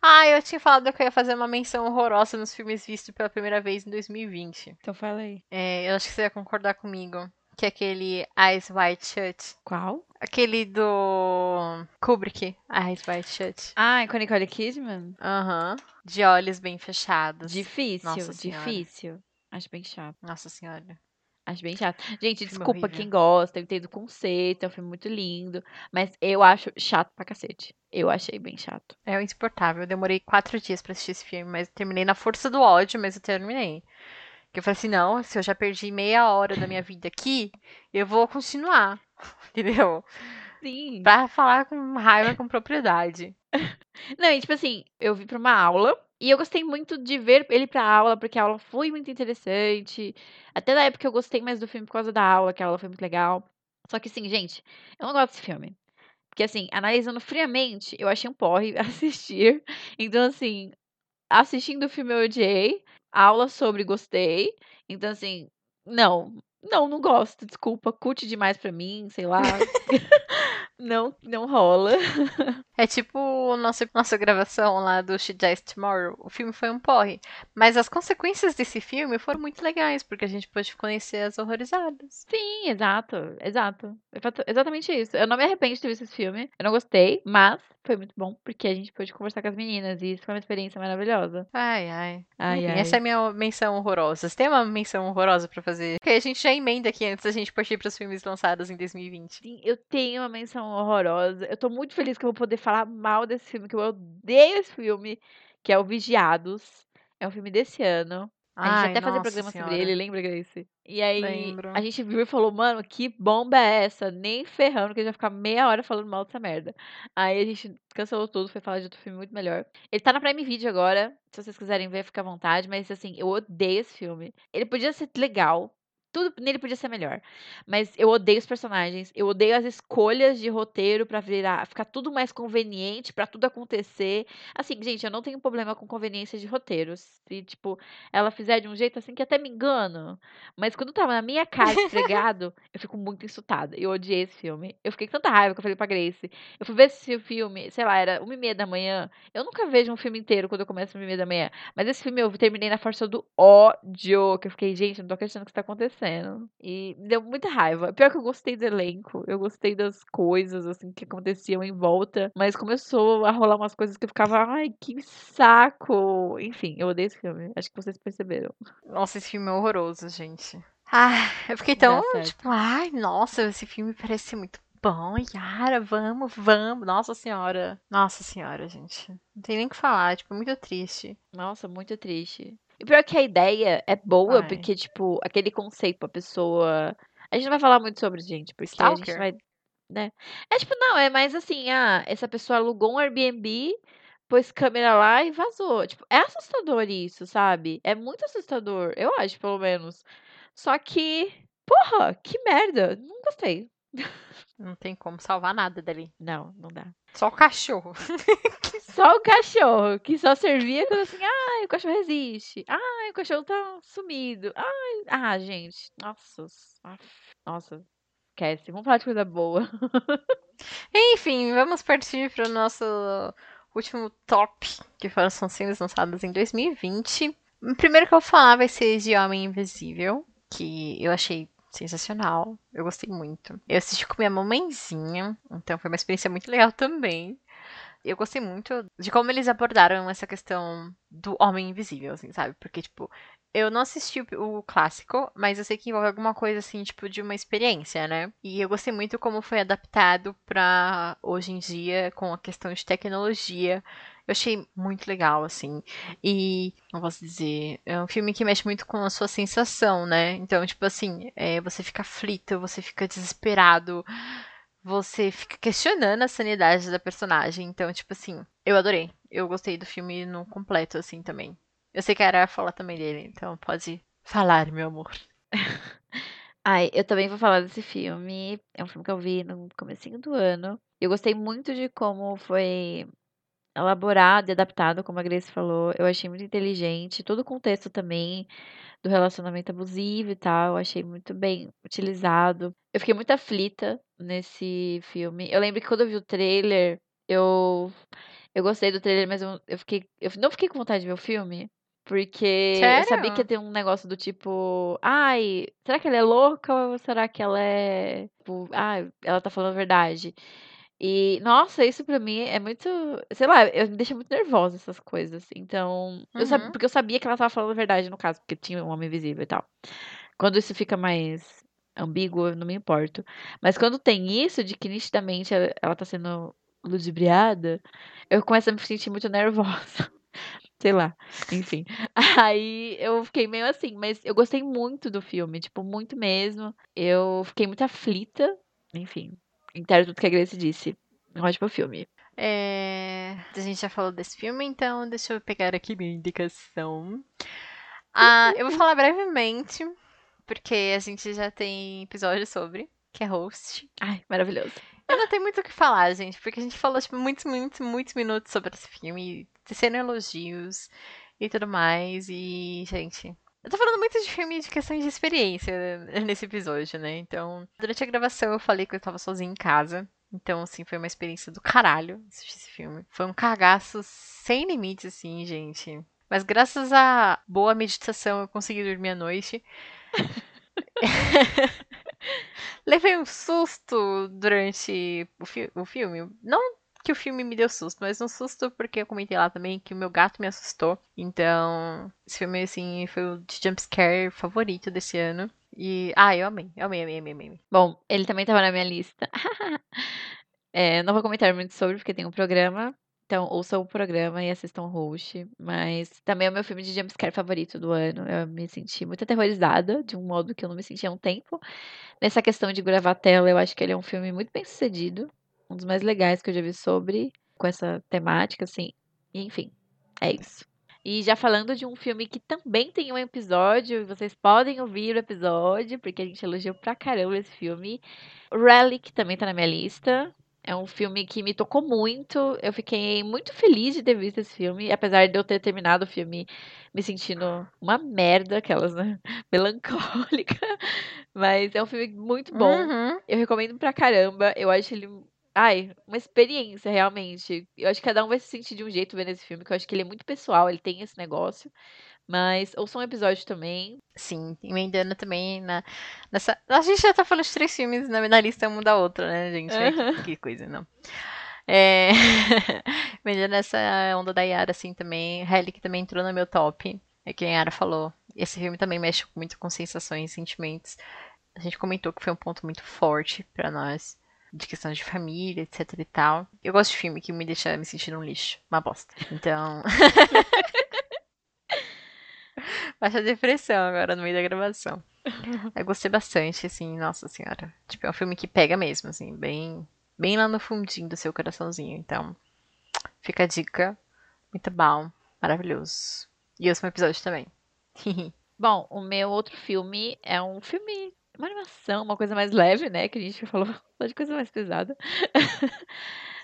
Ah, eu tinha falado que eu ia fazer uma menção horrorosa nos filmes vistos pela primeira vez em 2020. Então fala aí. É, eu acho que você ia concordar comigo. Que é aquele Eyes Wide Shut. Qual? Aquele do Kubrick. Eyes Wide Shut. Ah, com a Nicole Kidman? Aham. De olhos bem fechados. Difícil, Nossa difícil. Acho bem chato. Nossa senhora. Acho bem chato. Gente, Filme desculpa horrível. quem gosta, eu entendo o conceito, é um filme muito lindo, mas eu acho chato pra cacete. Eu achei bem chato. É insuportável. Eu demorei quatro dias pra assistir esse filme, mas terminei na força do ódio, mas eu terminei. Porque eu falei assim, não, se eu já perdi meia hora da minha vida aqui, eu vou continuar. Entendeu? Sim. Pra falar com raiva, com propriedade. Não, e tipo assim, eu vi pra uma aula e eu gostei muito de ver ele pra aula, porque a aula foi muito interessante. Até na época eu gostei mais do filme por causa da aula, que a aula foi muito legal. Só que assim, gente, eu não gosto desse filme. Porque assim, analisando friamente, eu achei um porre assistir. Então assim, assistindo o filme eu odiei. Aula sobre gostei. Então assim, não. Não, não gosto, desculpa. Curte demais pra mim, sei lá. não, não rola. É tipo nossa, nossa gravação lá do She Dies Tomorrow. O filme foi um porre. Mas as consequências desse filme foram muito legais, porque a gente pôde conhecer as horrorizadas. Sim, exato, exato. Exatamente isso. Eu não me arrependo de ter visto esse filme. Eu não gostei, mas foi muito bom, porque a gente pôde conversar com as meninas e isso foi uma experiência maravilhosa. Ai, ai. Ai, Enfim, ai. Essa é a minha menção horrorosa. Você tem uma menção horrorosa pra fazer? Porque a gente já emenda aqui antes da gente partir pros filmes lançados em 2020. Sim, eu tenho uma menção horrorosa. Eu tô muito feliz que eu vou poder falar mal desse filme, que eu odeio esse filme, que é o Vigiados. É um filme desse ano. A gente Ai, até fazer nossa programa senhora. sobre ele, lembra, Grace? E aí, Lembro. a gente viu e falou, mano, que bomba é essa? Nem ferrando, que a gente vai ficar meia hora falando mal dessa merda. Aí a gente cancelou tudo, foi falar de outro filme muito melhor. Ele tá na Prime Video agora, se vocês quiserem ver, fica à vontade, mas assim, eu odeio esse filme. Ele podia ser legal, tudo nele podia ser melhor. Mas eu odeio os personagens, eu odeio as escolhas de roteiro pra virar, ficar tudo mais conveniente pra tudo acontecer. Assim, gente, eu não tenho problema com conveniência de roteiros. Se, tipo, ela fizer de um jeito assim que até me engano. Mas quando tava na minha cara esfregado, eu fico muito insultada. Eu odiei esse filme. Eu fiquei com tanta raiva que eu falei pra Grace. Eu fui ver esse filme, sei lá, era uma e meia da manhã. Eu nunca vejo um filme inteiro quando eu começo uma e meia da manhã. Mas esse filme eu terminei na força do ódio. Que eu fiquei, gente, não tô acreditando que isso tá acontecendo. E me deu muita raiva. Pior que eu gostei do elenco. Eu gostei das coisas, assim, que aconteciam em volta. Mas começou a rolar umas coisas que eu ficava, ai, que saco. Enfim, eu odeio esse filme. Acho que vocês perceberam. Nossa, esse filme é horroroso, gente. Ah, eu fiquei tão, tipo, ai, nossa, esse filme parece muito bom. Yara, vamos, vamos. Nossa senhora. Nossa senhora, gente. Não tem nem o que falar, tipo, muito triste. Nossa, muito triste. E pior que a ideia é boa, Ai. porque, tipo, aquele conceito, a pessoa. A gente não vai falar muito sobre, gente, porque a gente Stalker? vai. Né? É tipo, não, é mais assim, ah, essa pessoa alugou um Airbnb, pôs câmera lá e vazou. Tipo, é assustador isso, sabe? É muito assustador, eu acho, pelo menos. Só que, porra, que merda. Não gostei. Não tem como salvar nada dali. Não, não dá. Só o cachorro. Só o cachorro, que só servia quando assim, ai, o cachorro existe. Ai, o cachorro tá sumido. Ai, ah, gente. Nossa. Nossa. Esquece. Vamos falar de coisa boa. Enfim, vamos partir para o nosso último top, que foram são cenas lançadas em 2020. O primeiro que eu vou falar vai ser de Homem Invisível, que eu achei sensacional. Eu gostei muito. Eu assisti com minha mamãezinha, então foi uma experiência muito legal também. Eu gostei muito de como eles abordaram essa questão do homem invisível, assim, sabe? Porque, tipo, eu não assisti o, clássico, mas eu sei que envolve alguma coisa assim, tipo, de uma experiência, né? E eu gostei muito como foi adaptado pra hoje em dia, com a questão de tecnologia. Eu achei muito legal, assim. E, não posso dizer, é um filme que mexe muito com a sua sensação, né? Então, tipo assim, é, você fica aflito, você fica desesperado, você fica questionando a sanidade da personagem. Então, tipo assim, eu adorei. Eu gostei do filme no completo, assim, também. Eu sei que a Ara fala também dele, então pode falar, meu amor. Ai, eu também vou falar desse filme. É um filme que eu vi no comecinho do ano. Eu gostei muito de como foi elaborado e adaptado, como a Grace falou. Eu achei muito inteligente. Todo o contexto também do relacionamento abusivo e tal, eu achei muito bem utilizado. Eu fiquei muito aflita nesse filme. Eu lembro que quando eu vi o trailer, eu eu gostei do trailer, mas eu, eu fiquei eu não fiquei com vontade de ver o filme. Porque eu sabia que ia Sério? ter um negócio do tipo, ai, será que ela é louca ou será que ela é, tipo, ai, ela tá falando a verdade? E, nossa, isso pra mim é muito, sei lá, eu me deixa muito nervosa essas coisas. Então, eu sabia, Uhum. porque eu sabia que ela tava falando a verdade no caso, porque tinha um homem invisível e tal. Quando isso fica mais ambíguo, eu não me importo. Mas quando tem isso de que nitidamente ela, ela tá sendo ludibriada, eu começo a me sentir muito nervosa. Sei lá, enfim. Aí eu fiquei meio assim, mas eu gostei muito do filme, tipo, muito mesmo. Eu fiquei muito aflita, enfim, entendo tudo que a Grace disse. Um ótimo filme. É, A gente já falou desse filme, então deixa eu pegar aqui minha indicação. Ah, eu vou falar brevemente, porque a gente já tem episódio sobre, que é Host. Ai, maravilhoso. Eu não tenho muito o que falar, gente, porque a gente falou, tipo, muitos, muitos, muitos minutos sobre esse filme, tecendo elogios e tudo mais, e, gente... Eu tô falando muito de filme de questão de experiência nesse episódio, né? Então, durante a gravação eu falei que eu tava sozinha em casa. Então, assim, foi uma experiência do caralho assistir esse filme. Foi um cagaço sem limites, assim, gente. Mas graças à boa meditação eu consegui dormir à noite. Levei um susto durante o, fi o filme. Não que o filme me deu susto, mas um susto porque eu comentei lá também que o meu gato me assustou. Então, esse filme, assim, foi o de jumpscare favorito desse ano. E, ah, eu amei, eu amei, amei, amei, amei. Bom, ele também tava na minha lista. é, não vou comentar muito sobre, porque tem um programa. Então, ouçam o programa e assistam host. Mas também é o meu filme de jumpscare favorito do ano. Eu me senti muito aterrorizada, de um modo que eu não me sentia há um tempo. Nessa questão de gravar tela, eu acho que ele é um filme muito bem sucedido. Um dos mais legais que eu já vi sobre, com essa temática, assim. Enfim, é isso. E já falando de um filme que também tem um episódio, vocês podem ouvir o episódio, porque a gente elogiou pra caramba esse filme. Relic também tá na minha lista. É um filme que me tocou muito. Eu fiquei muito feliz de ter visto esse filme, apesar de eu ter terminado o filme me sentindo uma merda, aquelas, né? Melancólica. Mas é um filme muito bom. Uhum. Eu recomendo pra caramba. Eu acho ele. Ai, uma experiência, realmente. Eu acho que cada um vai se sentir de um jeito vendo esse filme, que eu acho que ele é muito pessoal, ele tem esse negócio. Mas ouçam um episódio também. Sim, emendando também na, nessa. A gente já tá falando de três filmes na, na lista uma da outra, né, gente? Aham. que, que coisa, não. É... emendando nessa onda da Yara, assim, também. Relic também entrou no meu top. É que a Yara falou. Esse filme também mexe muito com sensações e sentimentos. A gente comentou que foi um ponto muito forte pra nós. De questão de família, etc e tal. Eu gosto de filme que me deixa me sentir um lixo. Uma bosta. Então. Baixa depressão agora no meio da gravação. Eu gostei bastante, assim, nossa senhora. Tipo, é um filme que pega mesmo, assim, bem, bem lá no fundinho do seu coraçãozinho. Então, fica a dica. Muito bom, maravilhoso. E ouça um episódio também. Bom, o meu outro filme é um filme, uma animação, uma coisa mais leve, né? Que a gente falou só de coisa mais pesada.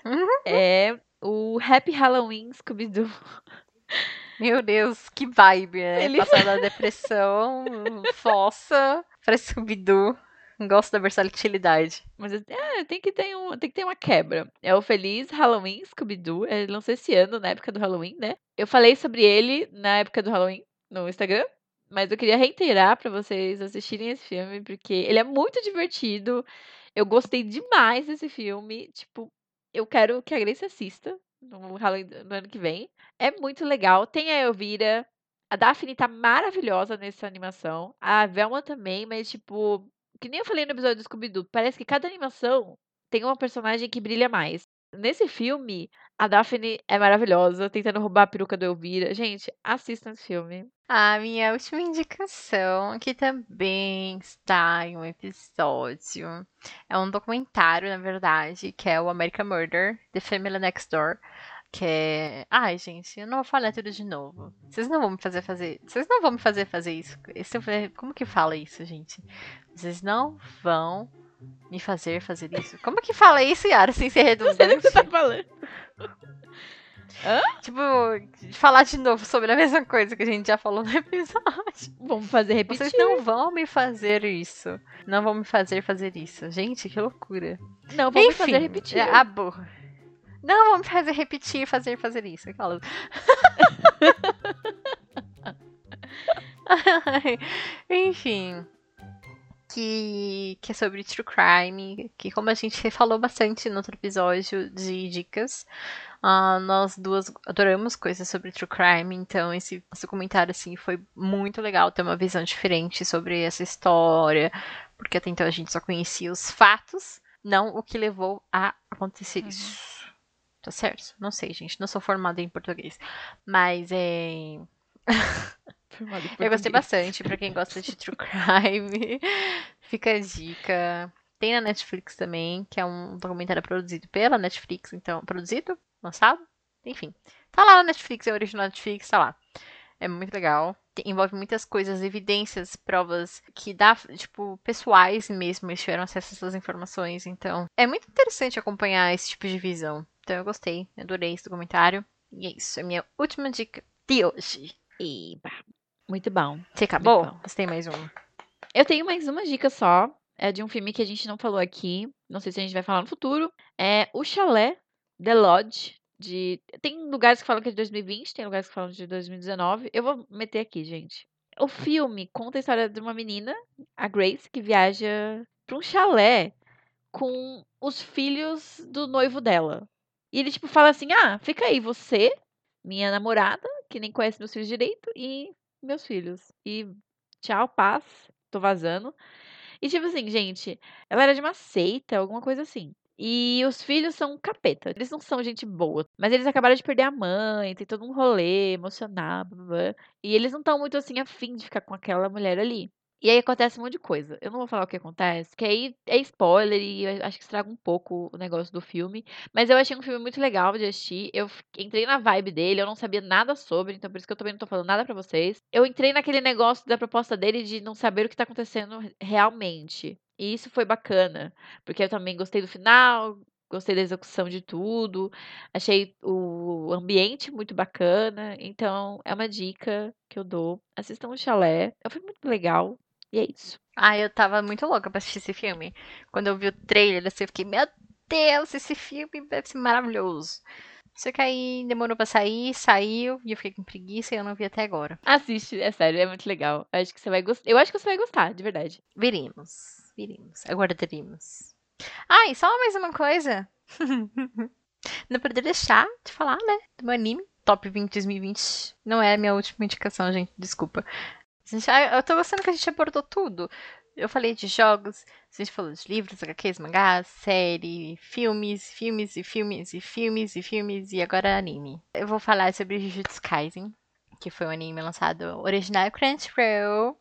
Uhum. é o Happy Halloween Scooby-Doo. Meu Deus, que vibe, né? Ele- Passar da depressão, fossa, pra Scooby-Doo. Gosto da versatilidade. Mas é, tem que ter um, tem que ter uma quebra. É o Feliz Halloween Scooby-Doo. Ele lançou esse ano, na época do Halloween, né? Eu falei sobre ele na época do Halloween no Instagram. Mas eu queria reiterar pra vocês assistirem esse filme, porque ele é muito divertido. Eu gostei demais desse filme. Tipo, eu quero que a Grace assista no do ano que vem. É muito legal. Tem a Elvira. A Daphne tá maravilhosa nessa animação. A Velma também, mas, tipo, que nem eu falei no episódio do Scooby-Doo, parece que cada animação tem uma personagem que brilha mais. Nesse filme, a Daphne é maravilhosa, tentando roubar a peruca do Elvira. Gente, assistam esse filme. A minha última indicação, que também está em um episódio, é um documentário, na verdade, que é o American Murder, The Family Next Door. Que é. Ai, gente, eu não vou falar tudo de novo. Vocês não vão me fazer fazer. Vocês não vão me fazer fazer isso. Esse, como que fala isso, gente? Vocês não vão me fazer fazer isso. Como que fala isso, Yara, sem ser redundante? Não sei o que você tá falando. Hã? Tipo, falar de novo sobre a mesma coisa que a gente já falou no episódio. Vamos fazer repetir. Vocês não vão me fazer isso. Não vão me fazer fazer isso. Gente, que loucura. Não, vamos Enfim, fazer repetir. A burra. Não, vamos fazer repetir, fazer, fazer isso. Aquela... Enfim. Que, que é sobre true crime. Que, como a gente falou bastante no outro episódio de dicas, uh, nós duas adoramos coisas sobre true crime. Então, esse, comentário assim, foi muito legal ter uma visão diferente sobre essa história. Porque até então a gente só conhecia os fatos, não o que levou a acontecer Uhum. isso. Tá certo? Não sei, gente. Não sou formada em português. Mas é. Eu gostei bastante. Pra quem gosta de true crime, fica a dica. Tem na Netflix também, que é um documentário produzido pela Netflix. Então, produzido? Lançado? Enfim. Tá lá na Netflix, é original Netflix, tá lá. É muito legal. Envolve muitas coisas, evidências, provas que dá, tipo, pessoais mesmo, eles tiveram acesso a essas informações. Então, é muito interessante acompanhar esse tipo de visão. Então, eu gostei, adorei esse documentário. E é isso, é a minha última dica de hoje. Eba. Muito bom. Você acabou? Bom. Você tem mais um? Eu tenho mais uma dica só. É de um filme que a gente não falou aqui. Não sei se a gente vai falar no futuro. É O Chalé, The Lodge. De... Tem lugares que falam que é de 2020, tem lugares que falam de 2019. Eu vou meter aqui, gente. O filme conta a história de uma menina, a Grace, que viaja para um chalé com os filhos do noivo dela. E ele, tipo, fala assim: ah, fica aí, você, minha namorada, que nem conhece meus filhos direito, e meus filhos. E tchau, paz, tô vazando. E tipo assim, gente, ela era de uma seita, alguma coisa assim. E os filhos são capeta. Eles não são gente boa. Mas eles acabaram de perder a mãe, tem todo um rolê emocional, blá, blá, blá. E eles não estão muito assim afim de ficar com aquela mulher ali. E aí acontece um monte de coisa. Eu não vou falar o que acontece, que aí é spoiler e acho que estraga um pouco o negócio do filme. Mas eu achei um filme muito legal de assistir. Eu entrei na vibe dele, eu não sabia nada sobre, então por isso que eu também não tô falando nada pra vocês. Eu entrei naquele negócio da proposta dele de não saber o que tá acontecendo realmente. E isso foi bacana, porque eu também gostei do final, gostei da execução de tudo, achei o ambiente muito bacana. Então é uma dica que eu dou. Assistam o Chalé. É um filme muito legal. E é isso. Ah, eu tava muito louca pra assistir esse filme. Quando eu vi o trailer, assim, eu fiquei, meu Deus, esse filme deve ser maravilhoso. Só que aí demorou pra sair, saiu, e eu fiquei com preguiça e eu não vi até agora. Assiste, é sério, é muito legal. Eu acho que você vai gostar. Eu acho que você vai gostar, de verdade. Veremos, veremos, aguardaremos. Ah, e só mais uma coisa. não poderia deixar de falar, né, do meu anime. Top 20 2020. Não é a minha última indicação, gente, desculpa. Gente, ah, eu tô gostando que a gente abordou tudo. Eu falei de jogos, a gente falou de livros, HQs, mangás, série, filmes, filmes e filmes e filmes e filmes e agora anime. Eu vou falar sobre Jujutsu Kaisen, que foi um anime lançado original Crunchyroll.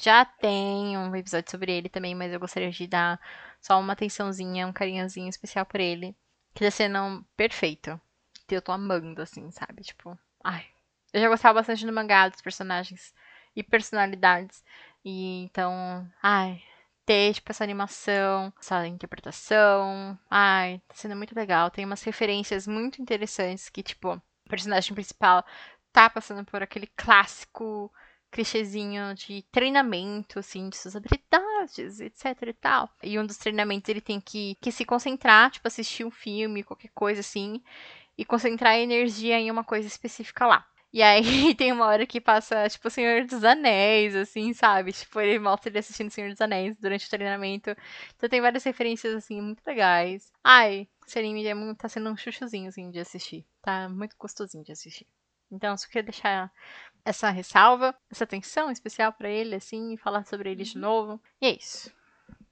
Já tem um episódio sobre ele também, mas eu gostaria de dar só uma atençãozinha, um carinhozinho especial por ele. Que tá sendo perfeito. Que eu tô amando, assim, sabe? Tipo, ai. Eu já gostava bastante do mangá, dos personagens e personalidades. E então, ai, ter, tipo, essa animação, essa interpretação, ai, tá sendo muito legal. Tem umas referências muito interessantes que, tipo, o personagem principal tá passando por aquele clássico clichêzinho de treinamento, assim, de suas habilidades, etc e tal. E um dos treinamentos ele tem que, que se concentrar, tipo, assistir um filme, qualquer coisa assim, e concentrar a energia em uma coisa específica lá. E aí tem uma hora que passa, tipo, o Senhor dos Anéis, assim, sabe? Tipo, ele mostra ele assistindo o Senhor dos Anéis durante o treinamento. Então tem várias referências, assim, muito legais. Ai, esse anime é muito, tá sendo um chuchuzinho, assim, de assistir. Tá muito gostosinho de assistir. Então, só queria deixar essa ressalva, essa atenção especial pra ele, assim, e falar sobre ele de novo. E é isso.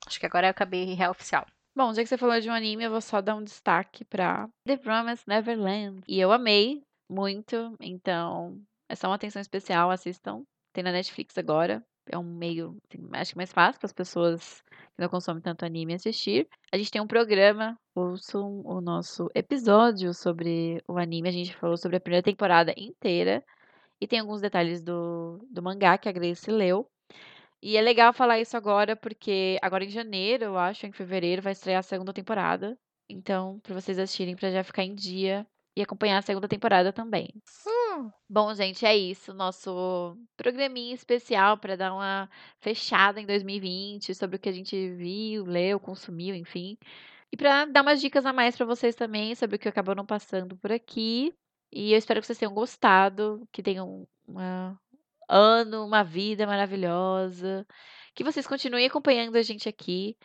Acho que agora eu acabei real oficial. Bom, já que você falou de um anime, eu vou só dar um destaque pra The Promised Neverland. E eu amei muito, então é só uma atenção especial, assistam. Tem na Netflix agora. É um meio, assim, acho que mais fácil para as pessoas que não consomem tanto anime assistir. A gente tem um programa, ouçam o nosso episódio sobre o anime. A gente falou sobre a primeira temporada inteira. E tem alguns detalhes do, do mangá que a Grace leu. E é legal falar isso agora, porque agora em janeiro, eu acho, em fevereiro, vai estrear a segunda temporada. Então, para vocês assistirem, para já ficar em dia e acompanhar a segunda temporada também. Bom, gente, é isso. Nosso programinha especial para dar uma fechada em 2020 sobre o que a gente viu, leu, consumiu, enfim. E para dar umas dicas a mais para vocês também sobre o que acabou não passando por aqui. E eu espero que vocês tenham gostado, que tenham uma ano, uma vida maravilhosa. Que vocês continuem acompanhando a gente aqui.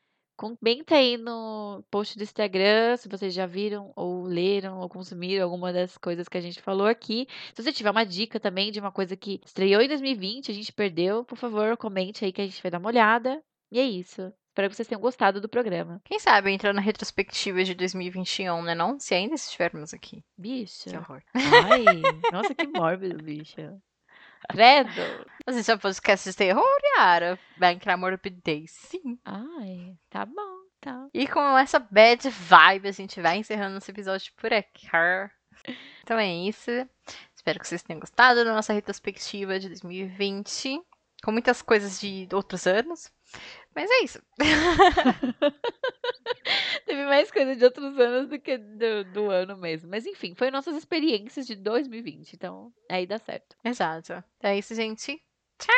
Comenta aí no post do Instagram se vocês já viram, ou leram, ou consumiram alguma das coisas que a gente falou aqui. Se você tiver uma dica também de uma coisa que estreou em 2020, a gente perdeu, por favor, comente aí que a gente vai dar uma olhada. E é isso. Espero que vocês tenham gostado do programa. Quem sabe entrar na retrospectiva de 2021, né não? Se ainda estivermos aqui. Bicha. Que horror. Ai, nossa, que mórbido, bicha. Credo. Mas isso é um podcast de terror, Yara. Vai entrar morbidez, sim. Ai, tá bom, tá. E com essa bad vibe, a gente vai encerrando esse episódio por aqui. Então é isso. Espero que vocês tenham gostado da nossa retrospectiva de 2020. Com muitas coisas de outros anos. Mas é isso. Teve mais coisa de outros anos do que do, do ano mesmo. Mas enfim, foi nossas experiências de 2020. Então, aí dá certo. Exato. É isso, gente. Tchau!